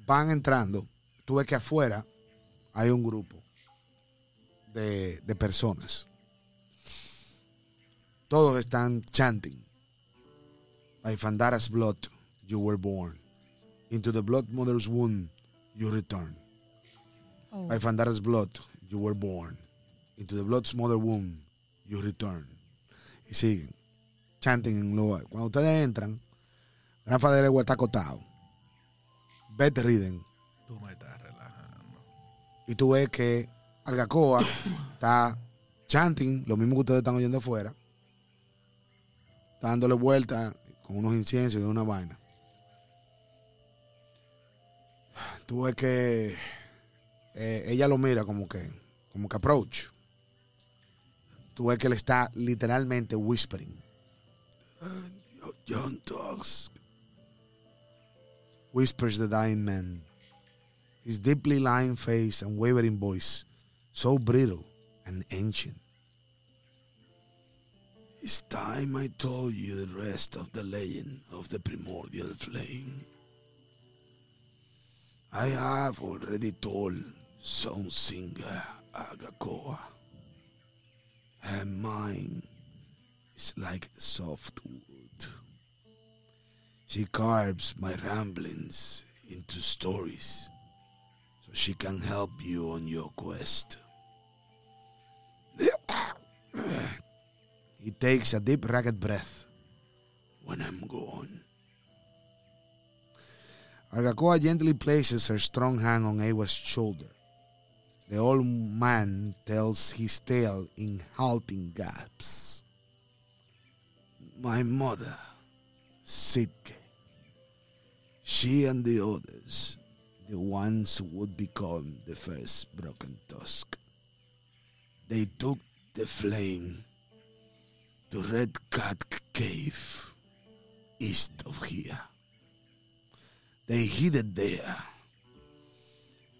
van entrando. Tú ves que afuera hay un grupo de, de personas. Todos están chanting. By Fandara's blood you were born. Into the blood mother's womb you return. Oh, By Fandara's blood you were born. Into the blood's mother womb you return. Y siguen. Chanting en lugar. Cuando ustedes entran, Gran Father Ewa está acotado. Beth Riden. Tú me estás relajando. Y tú ves que Algacoa está chanting, lo mismo que ustedes están oyendo afuera. Está dándole vuelta con unos inciensos y una vaina. Tú ves que eh, ella lo mira como que, como que approach. Tú ves que él está literalmente whispering. "And your Young dogs. Whispers the dying man. His deeply lined face and wavering voice, so brittle and ancient. It's time I told you the rest of the legend of the primordial flame. I have already told Song Singer Agakoa. Her mind is like soft wood. She carves my ramblings into stories so she can help you on your quest. He takes a deep, ragged breath when I'm gone. Argakoa gently places her strong hand on Awa's shoulder. The old man tells his tale in halting gasps. My mother, Sitke, she and the others the ones who would become the first broken tusk. They took the flame to Red Cat Cave, east of here. They hid it there,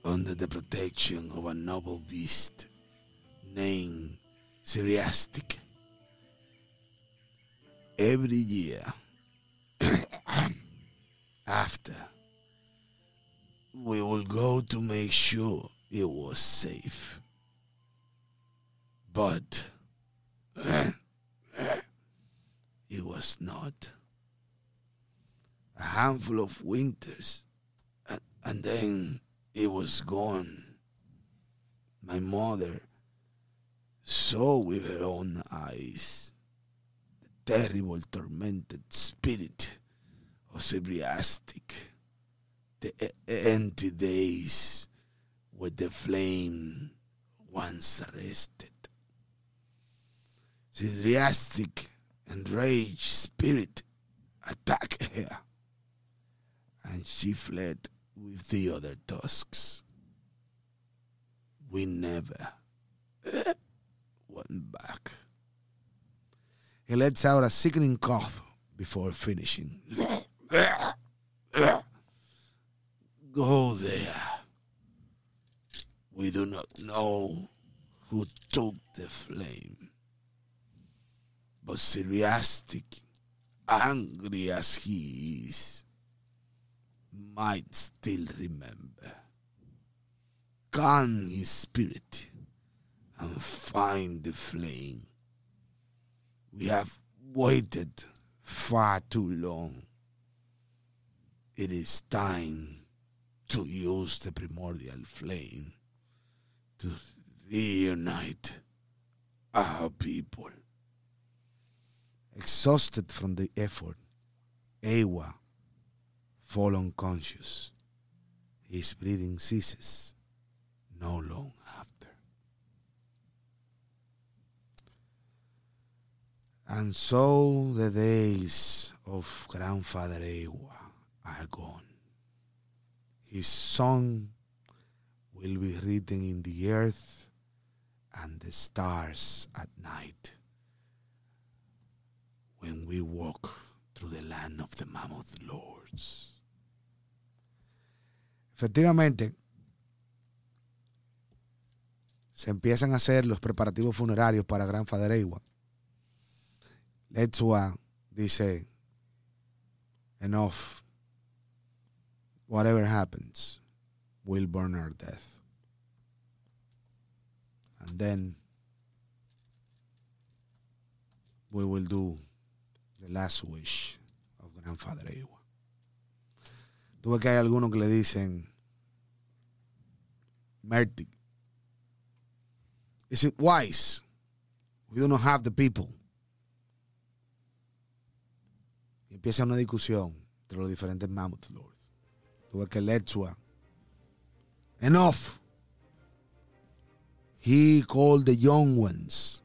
under the protection of a noble beast named Syriastic. Every year, after we will go to make sure it was safe. But it was not. A handful of winters, and, then it was gone. My mother saw with her own eyes the terrible, tormented spirit of Sybriastic the empty days with the flame once rested. arrested. Sidriastic enraged spirit attacked her, and she fled with the other tusks. We never went back. He lets out a sickening cough before finishing. Go there. We do not know who took the flame. But Siriastic, angry as he is, might still remember. Calm his spirit and find the flame. We have waited far too long. It is time to use the primordial flame to reunite our people. Exhausted from the effort, Ewa fall unconscious. His breathing ceases no long after. And so the days of grandfather Ewa are gone. His song will be written in the earth and the stars at night when we walk through the land of the mammoth lords. Efectivamente, se empiezan a hacer los preparativos funerarios para Grandfather Ewa. Letsua dice, enough. Whatever happens, we'll burn our death. And then we will do the last wish of Grandfather Ewa. Tú ves que hay algunos que le dicen, Mertic, is it wise? We do not have the people. Empieza una discusión entre los diferentes Mammoth Lords. Tú ves que Letsua, enough. He called the young ones.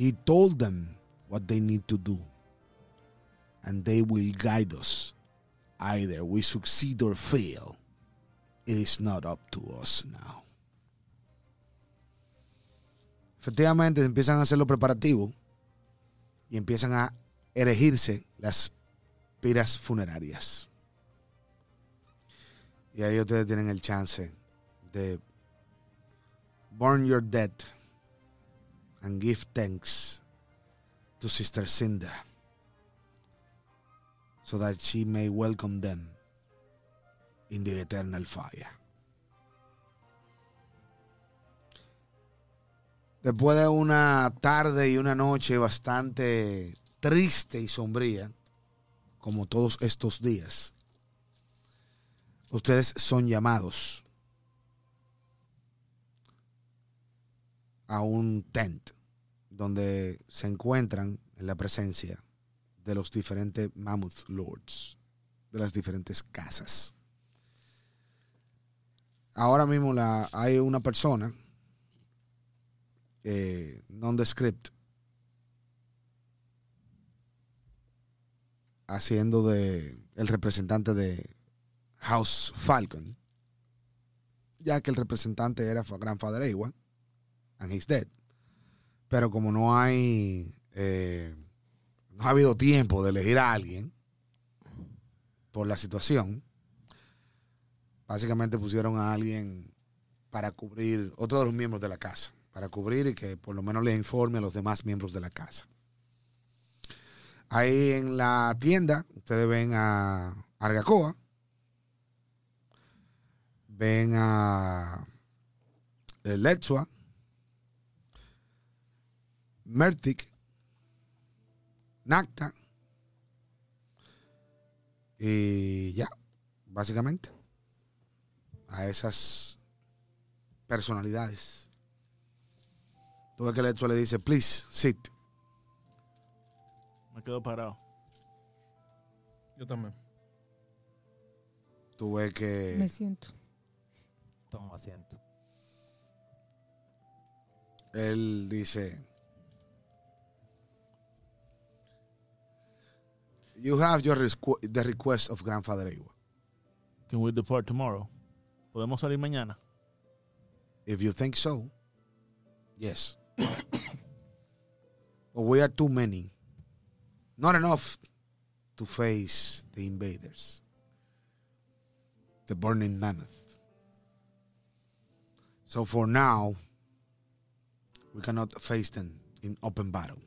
He told them what they need to do. And they will guide us. Either we succeed or fail. It is not up to us now. Efectivamente, empiezan a hacer los preparativos y empiezan a erigirse las piras funerarias. Y ahí ustedes tienen el chance de burn your dead and give thanks to Sister Cinda so that she may welcome them in the eternal fire. Después de una tarde y una noche bastante triste y sombría, como todos estos días, ustedes son llamados a un tent donde se encuentran en la presencia de los diferentes Mammoth Lords, de las diferentes casas. Ahora mismo hay una persona eh, nondescript haciendo de el representante de House Falcon, ya que el representante era Grandfather Ewa, and he's dead. Pero como no hay, eh, no ha habido tiempo de elegir a alguien por la situación, básicamente pusieron a alguien para cubrir, otro de los miembros de la casa, para cubrir y que por lo menos le informe a los demás miembros de la casa. Ahí en la tienda, ustedes ven a Argacoa, ven a Letsua, Mertic, Nacta y ya, básicamente, a esas personalidades. Tú ves que Letsua le dice, please, sit. Me quedo parado. Yo también. Tú ves que... Me siento. Toma asiento. él dice, You have your requ- the request of Grandfather Ewa. Can we depart tomorrow? ¿Podemos salir mañana? If you think so, yes. but we are too many. Not enough to face the invaders. The burning mammoth. So for now, we cannot face them in open battle.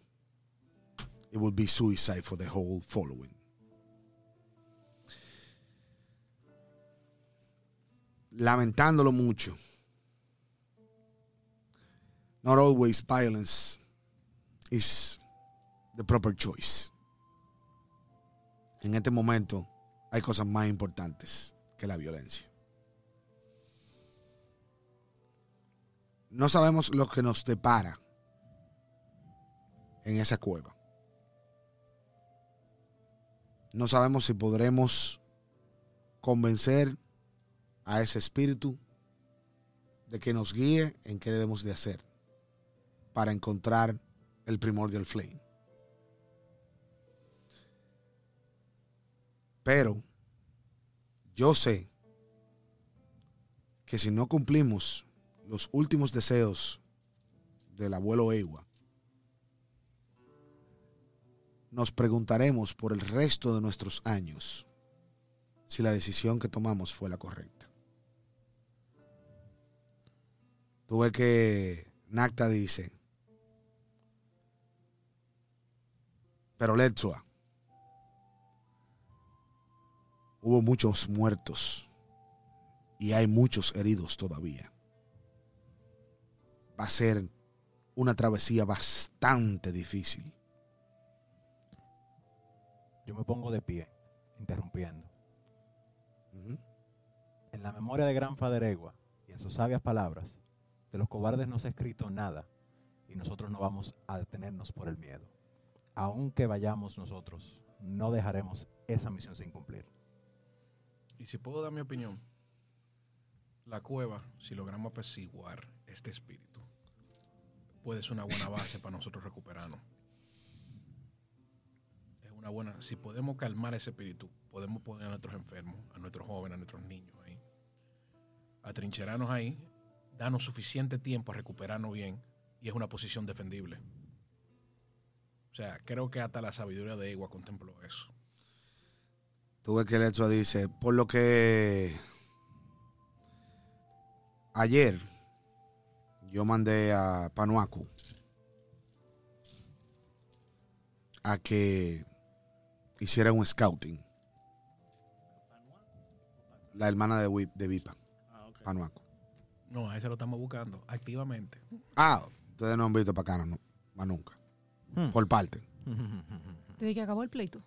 It will be suicide for the whole following. Lamentándolo mucho. not always violence is the proper choice. En este momento hay cosas más importantes que la violencia. No sabemos lo que nos depara en esa cueva. No sabemos si podremos convencer a ese espíritu de que nos guíe en qué debemos de hacer para encontrar el primordial flame. Pero yo sé que si no cumplimos los últimos deseos del abuelo Ewa, nos preguntaremos por el resto de nuestros años si la decisión que tomamos fue la correcta. Tuve que Nacta dice, pero Letzua, hubo muchos muertos y hay muchos heridos todavía. Va a ser una travesía bastante difícil. Yo me pongo de pie, interrumpiendo. En la memoria de Gran Faderegua y en sus sabias palabras, de los cobardes no se ha escrito nada y nosotros no vamos a detenernos por el miedo. Aunque vayamos nosotros, no dejaremos esa misión sin cumplir. Y si puedo dar mi opinión, la cueva, si logramos apaciguar este espíritu, puede ser una buena base para nosotros recuperarnos. Una buena, si podemos calmar ese espíritu, podemos poner a nuestros enfermos, a nuestros jóvenes, a nuestros niños ahí, atrincherarnos ahí, darnos suficiente tiempo a recuperarnos bien y es una posición defendible. O sea, creo que hasta la sabiduría de Igua contempló eso. Tuve que Letzua dice, por lo que ayer yo mandé a Panuacu a que hiciera un scouting. La hermana de, de Vipa, Ah, ok. Panuacu. No, a ese lo estamos buscando activamente. Ah, ustedes no han visto para acá, no, más nunca. Hmm. Por parte. Desde que acabó el pleito.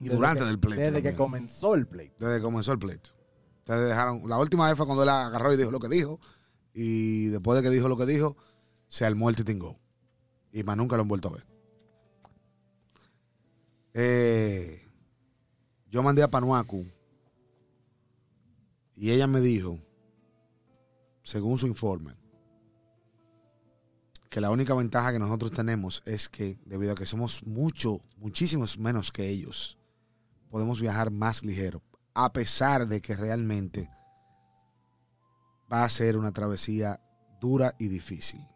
Y durante que- del pleito. Desde que comenzó el pleito. Desde que comenzó el pleito. Ustedes dejaron. La última vez fue cuando él agarró y dijo lo que dijo. Y después de que dijo lo que dijo, se armó el titingó. Y más nunca lo han vuelto a ver. Eh, yo mandé a Panuacu. Y ella me dijo, según su informe, que la única ventaja que nosotros tenemos es que, debido a que somos mucho, muchísimos menos que ellos, podemos viajar más ligero, a pesar de que realmente va a ser una travesía dura y difícil.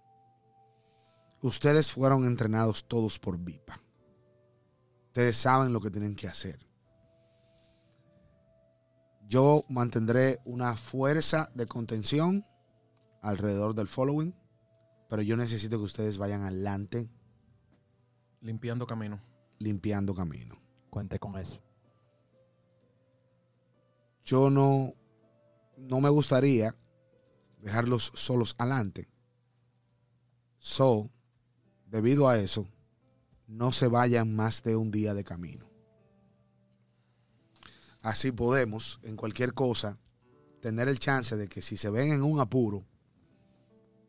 Ustedes fueron entrenados todos por VIPA. Ustedes saben lo que tienen que hacer. Yo mantendré una fuerza de contención alrededor del following, pero yo necesito que ustedes vayan adelante Limpiando camino. limpiando camino. Cuente con eso. yo no, no me gustaría dejarlos solos adelante. So, debido a eso, no se vayan más de un día de camino. Así podemos, en cualquier cosa, tener el chance de que si se ven en un apuro,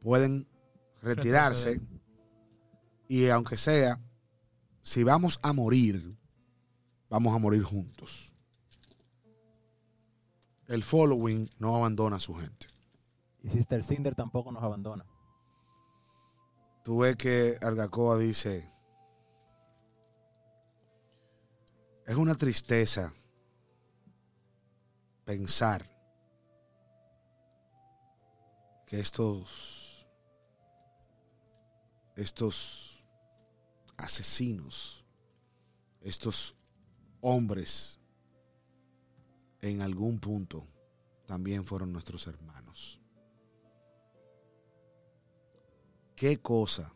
pueden retirarse Retroceder. y aunque sea, si vamos a morir, vamos a morir juntos. El following no abandona a su gente. Y Sister Cinder tampoco nos abandona. Tú ves que Argacoa dice, Es una tristeza pensar que estos estos asesinos, estos hombres en algún punto también fueron nuestros hermanos. ¿Qué cosa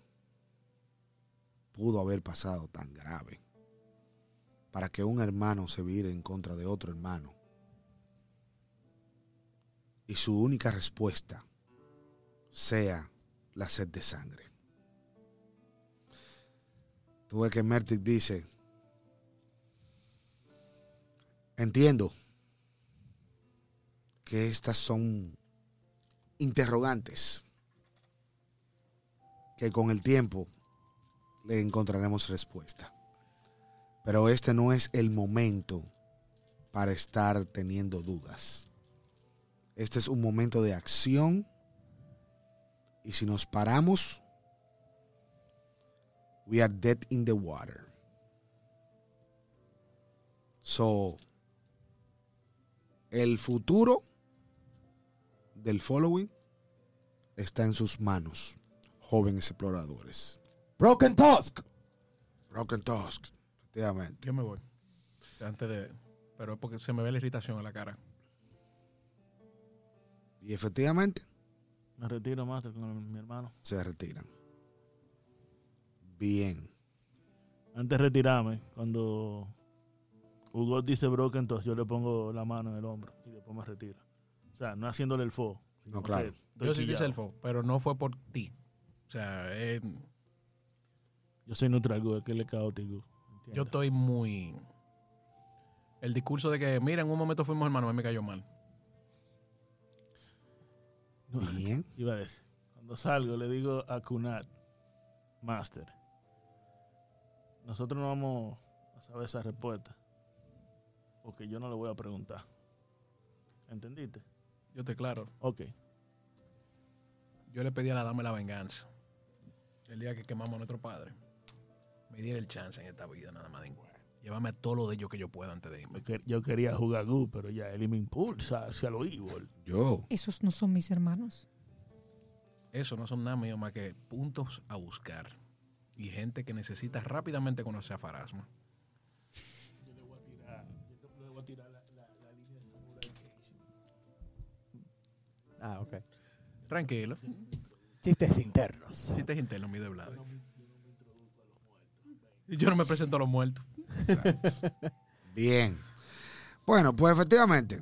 pudo haber pasado tan grave para que un hermano se vire en contra de otro hermano? Y su única respuesta sea la sed de sangre. Tú ves que Mertic dice, entiendo que estas son interrogantes que con el tiempo le encontraremos respuesta. Pero este no es el momento para estar teniendo dudas. Este es un momento de acción y si nos paramos, we are dead in the water. So, el futuro del following está en sus manos, jóvenes exploradores. Broken Tusk. Broken Tusk, efectivamente. Yo me voy. Antes de. Pero es porque se me ve la irritación en la cara. Y efectivamente Me retiro, Master, con mi hermano. se retiran. Bien. Antes de retirarme, cuando Hugo dice broken toss, yo le pongo la mano en el hombro y después me retiro. O sea, no haciéndole el fo. No, claro. Yo sí te selfo, pero no fue por ti. O sea, eh, Yo soy neutral, Gu, que él es caótico. Yo estoy muy. El discurso de que, mira, en un momento fuimos hermanos, a mí me cayó mal. Bien. Iba a decir, cuando salgo le digo a Kunat, Master, nosotros no vamos a saber esa respuesta. Porque yo no le voy a preguntar. ¿Entendiste? Yo te claro. Ok. Yo le pedí a la dama la venganza. El día que quemamos a nuestro padre. Me diera el chance en esta vida, nada más de Llévame a todo lo de ellos que yo pueda antes de irme. Yo, que- yo quería jugar Gu, pero ya él me impulsa hacia lo evil. Yo. Esos no son mis hermanos. Eso no son nada mío más que puntos a buscar. Y gente que necesita rápidamente conocer a Farasma. Yo le voy a tirar, yo le voy a tirar la, línea de Samurai Ah, ok. Tranquilo. Chistes internos. Chistes internos, mi de Vlad. Yo no me presento a los muertos. Bien. Bueno, pues efectivamente,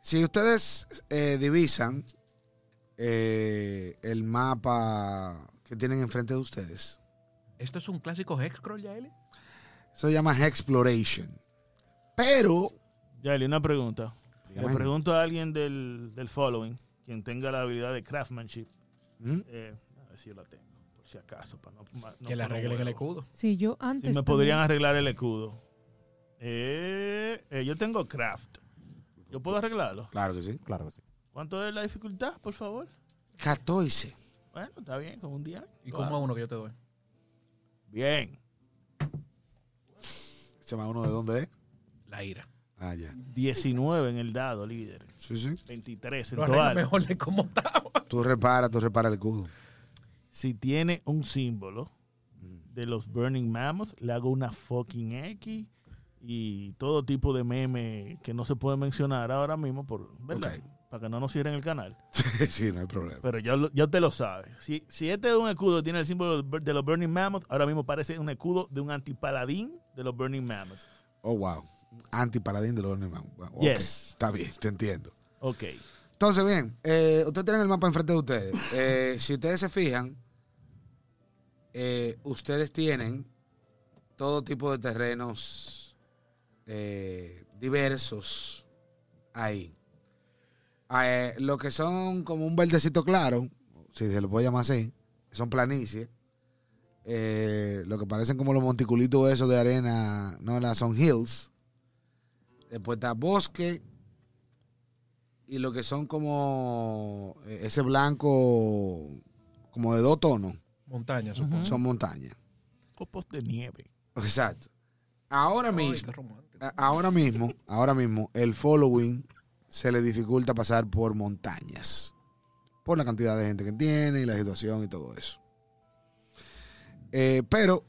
si ustedes eh, divisan eh, el mapa que tienen enfrente de ustedes, ¿Esto es un clásico Hexcrawl, ya, Eli? eso se llama Exploration. Pero, Yaeli, una pregunta. Le pregunto a alguien del, del following, quien tenga la habilidad de craftsmanship. ¿Mm? eh, a ver si yo la tengo, si acaso. Para no, no que le arreglen el escudo. Sí, yo antes. me podrían también- arreglar el escudo. Eh, eh, yo tengo craft. ¿Yo puedo arreglarlo? claro que sí. Claro que sí. ¿Cuánto es la dificultad, por favor? 14. Bueno, está bien, con un día. ¿Y cómo a hago. uno que yo te doy? Bien. ¿Se llama uno de dónde es? La ira. Ah, ya. 19 en el dado, líder. Sí, sí. 23 en total. mejor de cómo estaba. Tú reparas, tú reparas el escudo. Si tiene un símbolo de los Burning Mammoth, le hago una fucking X y todo tipo de meme que no se puede mencionar ahora mismo, por, ¿verdad? Para que no nos cierren el canal. sí, no hay problema. Pero ya, ya te lo sabes. Si, si este es un escudo tiene el símbolo de los Burning Mammoth, ahora mismo parece un escudo de un antipaladín de los Burning Mammoth. Oh, wow. Antipaladín de los. Wow, ok. Yes. Está bien, te entiendo. Ok. Entonces, bien, eh, ustedes tienen el mapa enfrente de ustedes. Eh, si ustedes se fijan, eh, ustedes tienen todo tipo de terrenos eh, diversos ahí. Eh, lo que son como un verdecito claro, si se lo puede llamar así, son planicies. Lo que parecen como los monticulitos esos de arena, no, la- son hills. Después está bosque, y lo que son como ese blanco como de dos tonos Montaña, supongo. Son montañas. Copos de nieve. Exacto. Ahora Ay, mismo, ahora mismo, ahora mismo, el following se le dificulta pasar por montañas. Por la cantidad de gente que tiene y la situación y todo eso. Eh, pero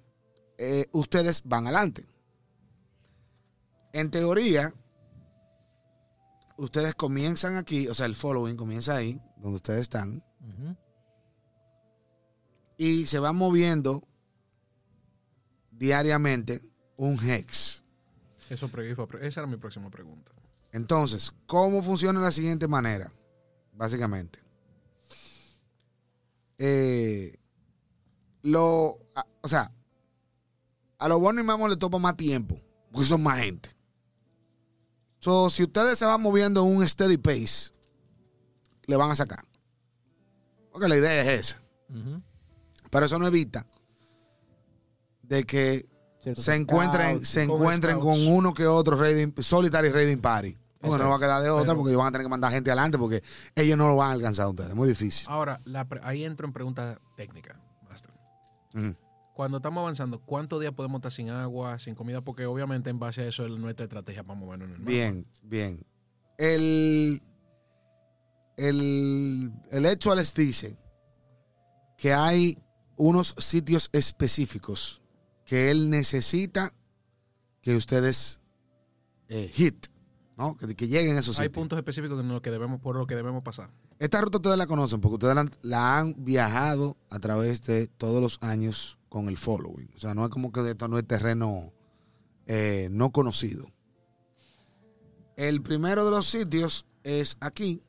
eh, ustedes van adelante. En teoría, ustedes comienzan aquí, o sea, el following comienza ahí, donde ustedes están, Ujú. Y se van moviendo diariamente un hex. Eso esa era mi próxima pregunta. Entonces, ¿cómo funciona de la siguiente manera? Básicamente. Eh, lo, a- o sea, a los buenos y mamos le topa más tiempo, porque son más gente. So, si ustedes se van moviendo en un steady pace, le van a sacar. Porque la idea es esa. Pero eso no evita de que se encuentren, scouts. se encuentren scouts. con uno que otro raiding, solitary raiding party. Porque no va a quedar de otra, Pero- porque ellos van a tener que mandar gente adelante, porque ellos no lo van a alcanzar a ustedes. Muy difícil. Ahora, la ahí entro en pregunta técnica, Master. Cuando estamos avanzando, ¿cuántos días podemos estar sin agua, sin comida? Porque obviamente en base a eso es nuestra estrategia para movernos en el mapa. Bien, bien. El, el, el hecho les dice que hay unos sitios específicos que él necesita que ustedes eh, hit, ¿no? Que, que lleguen a esos Hay sitios. puntos específicos en los que debemos, por los que debemos pasar. Esta ruta ustedes la conocen porque ustedes la, han- la han viajado a través de todos los años con el following. O sea, no es como que esto no es terreno eh, no conocido. El primero de los sitios es aquí,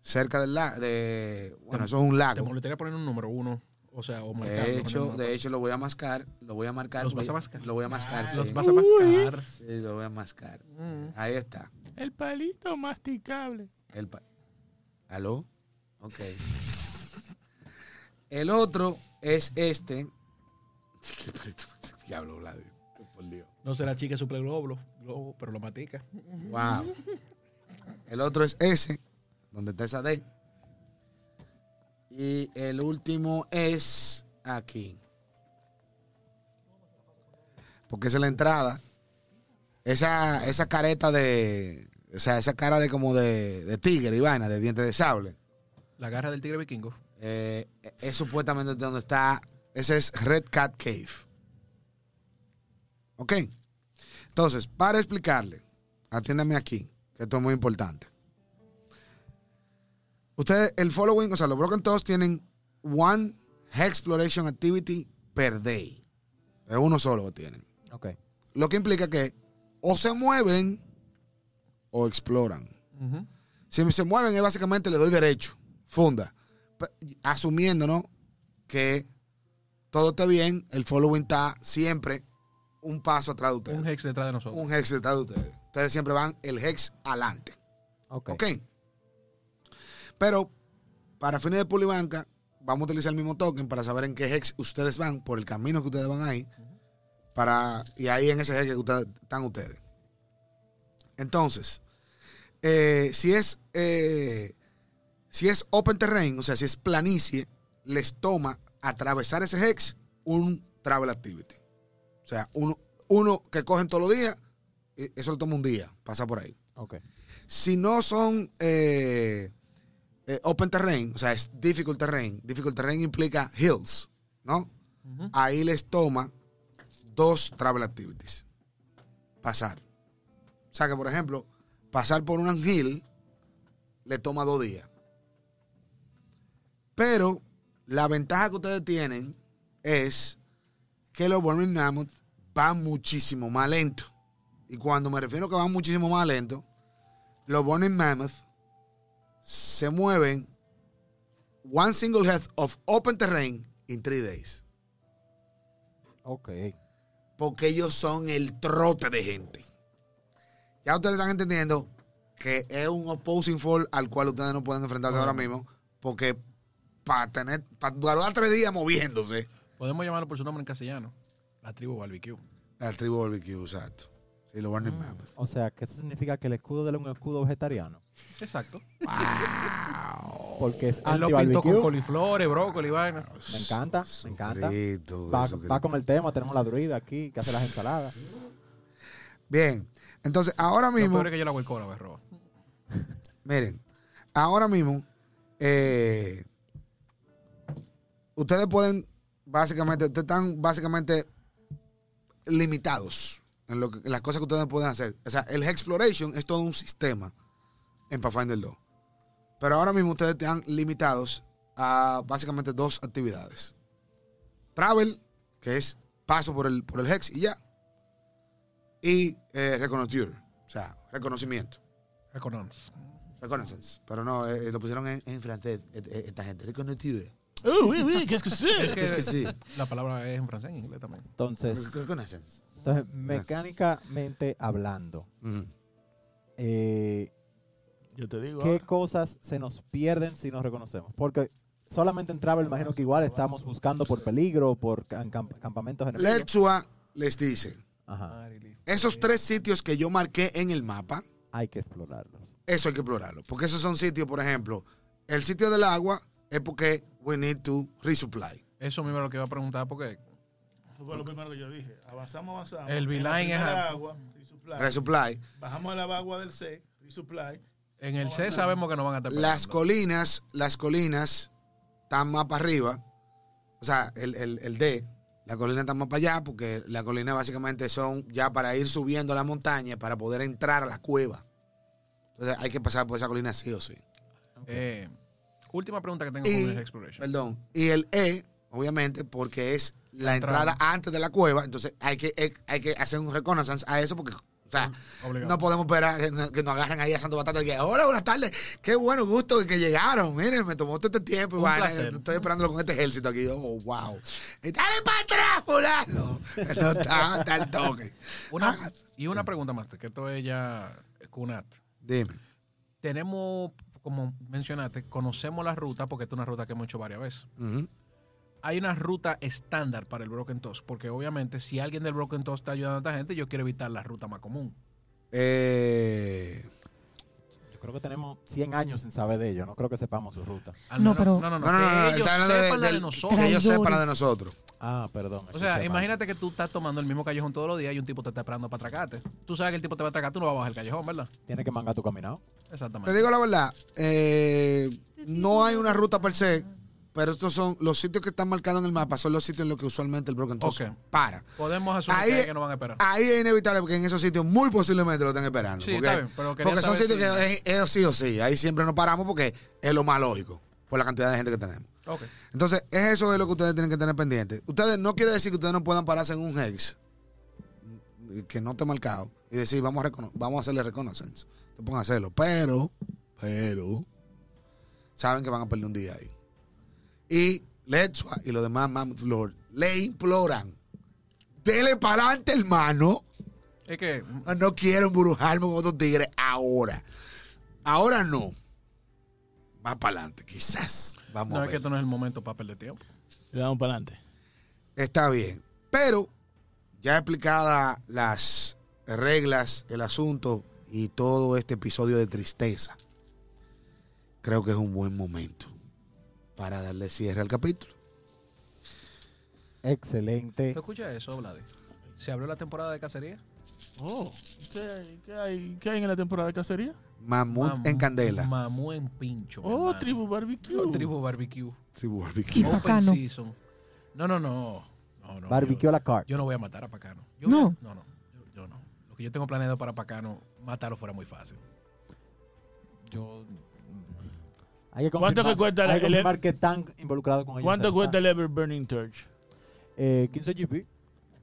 cerca del lago. De, bueno, eso es un Te lago. molestaría poner un número uno, o sea, o marcarlo De hecho, de hecho lo voy a mascar, lo voy a marcar. ¿Los voy- vas a mascar? Lo voy a mascar. Los sí. vas a mascar. Sí, lo voy a mascar. Mm. Ahí está. El palito masticable. El pa- ¿Aló? Ok. El otro es este. ¿Qué palito? Diablo, Vlad. Por Dios. No será chica super globo, globo, pero lo matica. Wow. El otro es ese, donde está esa D. Y el último es aquí. Porque esa es la entrada. Esa, esa careta de. O sea, esa cara de como de, de tigre y vaina, de dientes de sable. La garra del tigre vikingo. eh, es supuestamente donde está. Ese es Red Cat Cave. ¿Ok? Entonces, para explicarle, atiéndame aquí, que esto es muy importante. Ustedes, el following, o sea, los Broken Toes tienen one exploration activity per day. Es uno solo que tienen. Ok. Lo que implica que o se mueven o exploran. Si se mueven, es básicamente le doy derecho, funda. Asumiendo, ¿no? Que todo esté bien, el following está siempre un paso atrás de ustedes. Un hex detrás de nosotros. Un hex detrás de ustedes. Ustedes siempre van el hex adelante. Ok. ¿Ok? Pero para fines de pulibanca, vamos a utilizar el mismo token para saber en qué hex ustedes van, por el camino que ustedes van ahí. Para, y ahí en ese hex que ustedes, están ustedes. Entonces, eh, si es eh, si es open terrain, o sea, si es planicie, les toma atravesar ese hex un travel activity. O sea, uno, uno que cogen todos los días, eh, eso le toma un día, pasa por ahí. Ok. Si no son eh, eh, open terrain, o sea, es difficult terrain, difficult terrain implica hills, ¿no? Ahí les toma dos travel activities. Pasar. O sea que, por ejemplo, pasar por un hill le toma dos días. Pero la ventaja que ustedes tienen es que los Burning Mammoth van muchísimo más lento. Y cuando me refiero a que van muchísimo más lento, los Burning Mammoth se mueven one single head of open terrain in three days. Ok. Porque ellos son el trote de gente. Ya ustedes están entendiendo que es un opposing fall al cual ustedes no pueden enfrentarse ahora mismo. Porque para tener, para durar tres días moviéndose, Podemos llamarlo por su nombre en castellano. La tribu barbecue. la tribu barbecue, exacto. Sí, los Burning Mammoth. O sea, que eso significa que el escudo de él es un escudo vegetariano. Exacto. Porque es Él lo pintó con coliflores, brócoli, vaina. Me encanta, me encanta. Va, va con el tema. Tenemos la druida aquí que hace las ensaladas. Bien. Entonces, ahora Lo mismo, peor es que yo la hago el coro, berro. miren, ahora mismo, eh, ustedes pueden, básicamente, ustedes están básicamente limitados en, lo que, en las cosas que ustedes pueden hacer. O sea, el Exploration es todo un sistema en Pathfinder 2. Pero ahora mismo ustedes están limitados a básicamente dos actividades. Travel, que es paso por el, por el Hex y ya. Y eh, Reconnoiture, o sea, reconocimiento. Reconnaissance. Reconnaissance. Pero no, eh, lo pusieron en, en francés, eh, eh, esta gente. Reconnoiture. Oh, oui, oui, qu'est-ce que c'est? que Es que sí. la palabra es en francés y en inglés también. Entonces, Reconnaissance. entonces mecánicamente hablando, eh, Yo te digo. ¿qué ahora. cosas se nos pierden si nos reconocemos? Porque solamente en Travel, imagino que igual estamos buscando por peligro, por cam- camp- campamentos enemigos. Letsua les dice, Ajá, esos tres sitios que yo marqué en el mapa, hay que explorarlos. eso hay que explorarlo. Porque esos son sitios, por ejemplo, el sitio del agua es porque we need to resupply. Eso mismo es lo que iba a preguntar porque Eso fue lo primero que yo dije. Avanzamos, avanzamos. El En V-Line es agua, resupply. Resupply. Bajamos a la agua del C, resupply. En el C sabemos que no van a estar Las colinas, las colinas están más para arriba. O sea, el, el, el D, la colina está más para allá porque las colinas básicamente son ya para ir subiendo a la montaña para poder entrar a la cueva. Entonces hay que pasar por esa colina sí o sí. Eh, última pregunta que tengo Y- con el Exploration. Perdón. Y el E, obviamente, porque es la, La entrada. entrada. antes de la cueva. Entonces hay que, hay que hacer un reconnaissance a eso porque, sea, Obligado. no podemos esperar que nos, agarren ahí a Santo Batata y que, hola, buenas tardes. Qué bueno gusto que llegaron. Miren, me tomó todo este tiempo. y estoy esperándolo con este ejército aquí. Oh, wow. Y dale para atrás, fulano. No está, está el toque. Una- Ah, y una pregunta más, que esto es ya Kunat. dime. Tenemos, como mencionaste, conocemos la ruta porque esta es una ruta que hemos hecho varias veces. Ujú. Hay una ruta estándar para el Broken Toss, porque obviamente si alguien del Broken Toss está ayudando a esta gente, yo quiero evitar la ruta más común. Eh, Yo creo que tenemos 100 años sin saber de ello. No creo que sepamos su ruta. Al No, menos- pero- no, no, no, no, no, no, que no, ellos está hablando de- sepan la de del- nosotros. que ellos sepan la de Traidores. nosotros. Ah, perdón. O escuché sea, mal. imagínate que tú estás tomando el mismo callejón todos los días y un tipo te está esperando para atracarte. Tú sabes que el tipo te va a atracar, tú no vas a bajar el callejón, ¿verdad? Tienes que mangar tu caminado. Exactamente. Te digo la verdad, eh, no hay una ruta per se, pero estos son los sitios que están marcados en el mapa, son los sitios en los que usualmente el Broken Toss Ok. para. Podemos asumir Ahí- que, no van a esperar. Ahí es inevitable porque en esos sitios muy posiblemente lo estén esperando. Sí, porque está bien, pero quería porque son sitios si- que es, es sí o sí. Ahí siempre nos paramos porque es lo más lógico, por la cantidad de gente que tenemos. Ok. Entonces, es eso de lo que ustedes tienen que tener pendiente. Ustedes no quiere decir que ustedes no puedan pararse en un hex que no esté marcado y decir, vamos a, vamos a hacerle reconnaissance. Te pueden hacerlo, pero, pero, saben que van a perder un día ahí. Y Letsua y los demás Mammoth Lord le imploran, dele para adelante, hermano. Es que No quiero embrujarme con otros tigres ahora. Ahora no. Más para adelante, quizás. Vamos no a es que ver. esto no es el momento para perder tiempo. Le damos para adelante. Está bien. Pero, ya explicadas las reglas, el asunto y todo este episodio de tristeza, creo que es un buen momento para darle cierre al capítulo. Excelente. ¿Tú escuchas eso, Vladi? ¿Se abrió la temporada de cacería? Oh, ¿qué hay, qué hay, qué hay en la temporada de cacería? Mamut Mamú- en candela. Mamú en pincho. Oh, hermano. tribu barbecue. Oh, tribu barbecue. Sí, barbecue. Y Open Pacano. season. No, no, no. no, no Barbecue a la cart. Yo, no voy a matar a Pacano. Yo No. voy no, no. Yo, yo no. Lo que yo tengo planeado para Pacano, matarlo fuera muy fácil. Yo. Hay que ¿Cuánto que cuesta hay la- que el- están involucrados con ellos. ¿Cuánto cuesta el Ever Burning Torch? Eh, 15 GP.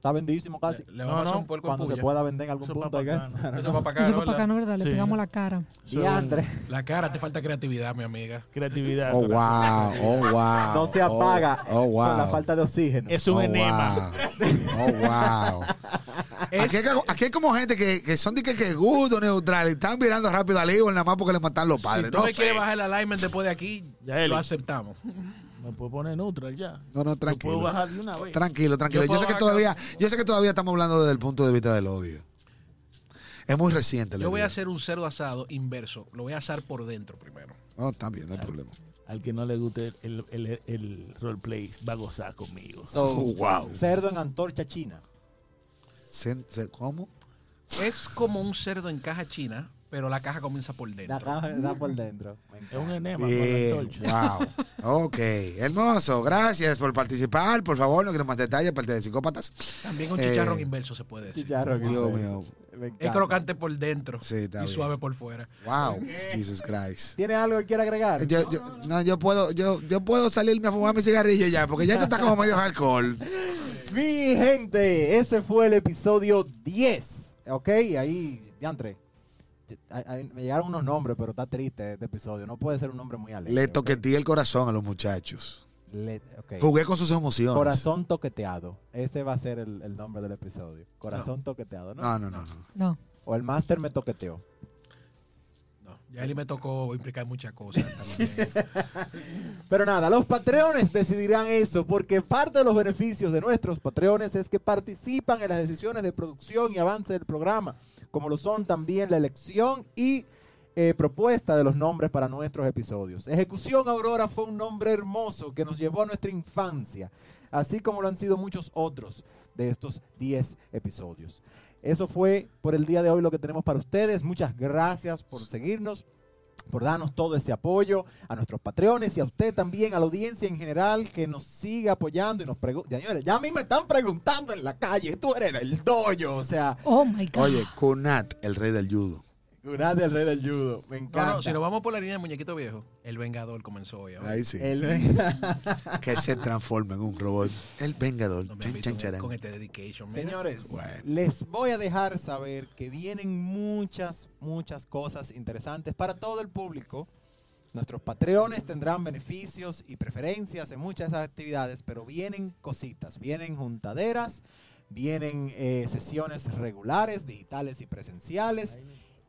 Está vendidísimo casi. Le, le No, vamos a hacer no, un puerco Cuando se pueda vender en algún Eso punto, bacano. Eso para Eso Pacano, para acá, ¿no verdad? Le Sí. pegamos la cara. Y Andre, La cara, te falta creatividad, mi amiga. Creatividad. Oh, wow. Oh, wow. no se Oh, apaga Oh, wow. con la falta de oxígeno. Es un Oh, enema. wow. Oh, wow. Es- Aquí hay, aquí hay como gente que, que son de que, que gusto neutral y están mirando rápido al hijo nada más porque le matan los padres. si tú no, quieres bajar el alignment después de aquí, Ya, lo aceptamos. Me puedo poner neutral ya. no, no, Lo puedo tranquilo. bajar de una vez. Tranquilo, tranquilo. Yo sé que todavía, yo sé que todavía estamos hablando desde el punto de vista del odio. Es muy reciente. Yo voy a hacer un cerdo asado inverso. Lo voy a asar por dentro primero. No, está bien, no hay problema. Al que no le guste el, el, el roleplay va a gozar conmigo. So, Oh, wow. Cerdo en antorcha china. ¿Cómo? Es como un cerdo en caja china, pero la caja comienza por La dentro. caja está por dentro. Es un enema con Bien, antorcha. wow. Ok, hermoso. Gracias por participar. Por favor, no quiero más detalles, parte de psicópatas. También un Eh, chicharrón inverso se puede decir. Chicharrón Dios inverso. mío. Es crocante por dentro Sí, está y bien. suave por fuera. Wow, Jesus Christ. ¿Tiene algo que quiera agregar? Yo, yo- no, yo puedo, yo, yo puedo salirme a fumar mi cigarrillo ya, porque ya esto está como medio alcohol. Mi gente, ese fue el episodio 10. Ok, ahí, diantre. Me llegaron unos nombres, pero está triste este episodio. No puede ser un nombre muy alegre. Le toqueteé el corazón a los muchachos. Le- ok. Jugué con sus emociones. Corazón toqueteado. Ese va a ser el, el nombre del episodio. Corazón toqueteado, ¿no? No, no, no. no. No. O el máster me toqueteó. No, ya él me tocó implicar muchas cosas. Pero nada, los patreones decidirán eso, porque parte de los beneficios de nuestros patreones es que participan en las decisiones de producción y avance del programa, como lo son también la elección y eh, propuesta de los nombres para nuestros episodios. Ejecución Aurora fue un nombre hermoso que nos llevó a nuestra infancia, así como lo han sido muchos otros de estos 10 episodios. Eso fue por el día de hoy lo que tenemos para ustedes. Muchas gracias por seguirnos por darnos todo ese apoyo, a nuestros patreones y a usted también, a la audiencia en general que nos sigue apoyando y nos pregunta. Señores, ya a mí me están preguntando en la calle, tú eres el doyo, o sea, Oh my God. Oye, Kunat, el rey del judo. Gracias al rey del judo, me encanta. no, si nos vamos por la línea de muñequito viejo, el Vengador comenzó hoy. ahora. Ahí sí. El- Que se transforma en un robot. El vengador. No Chan, chan, con este dedication. mira. Señores, Bueno. les voy a dejar saber que vienen muchas, muchas cosas interesantes para todo el público. Nuestros patreones tendrán beneficios y preferencias en muchas de esas actividades, pero vienen cositas, vienen juntaderas, vienen eh, sesiones regulares, digitales y presenciales,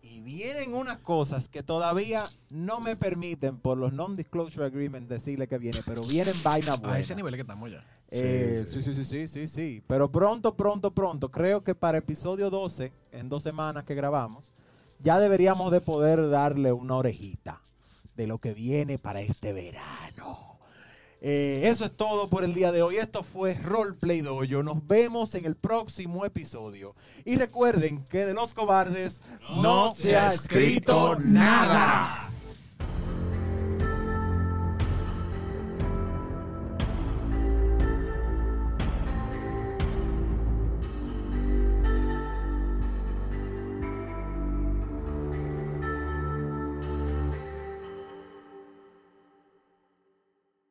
y vienen unas cosas que todavía no me permiten por los non-disclosure agreements decirle que viene, pero vienen vaina buena. A ese nivel es que estamos ya. Eh, Sí, sí, sí, sí, sí, sí, sí. Pero pronto, pronto, pronto, creo que para episodio 12, en dos semanas que grabamos, ya deberíamos de poder darle una orejita de lo que viene para este verano. Eh, eso es todo por el día de hoy. Esto fue Roleplay Dojo. Nos vemos en el próximo episodio. Y recuerden que de los cobardes no, se ha escrito nada.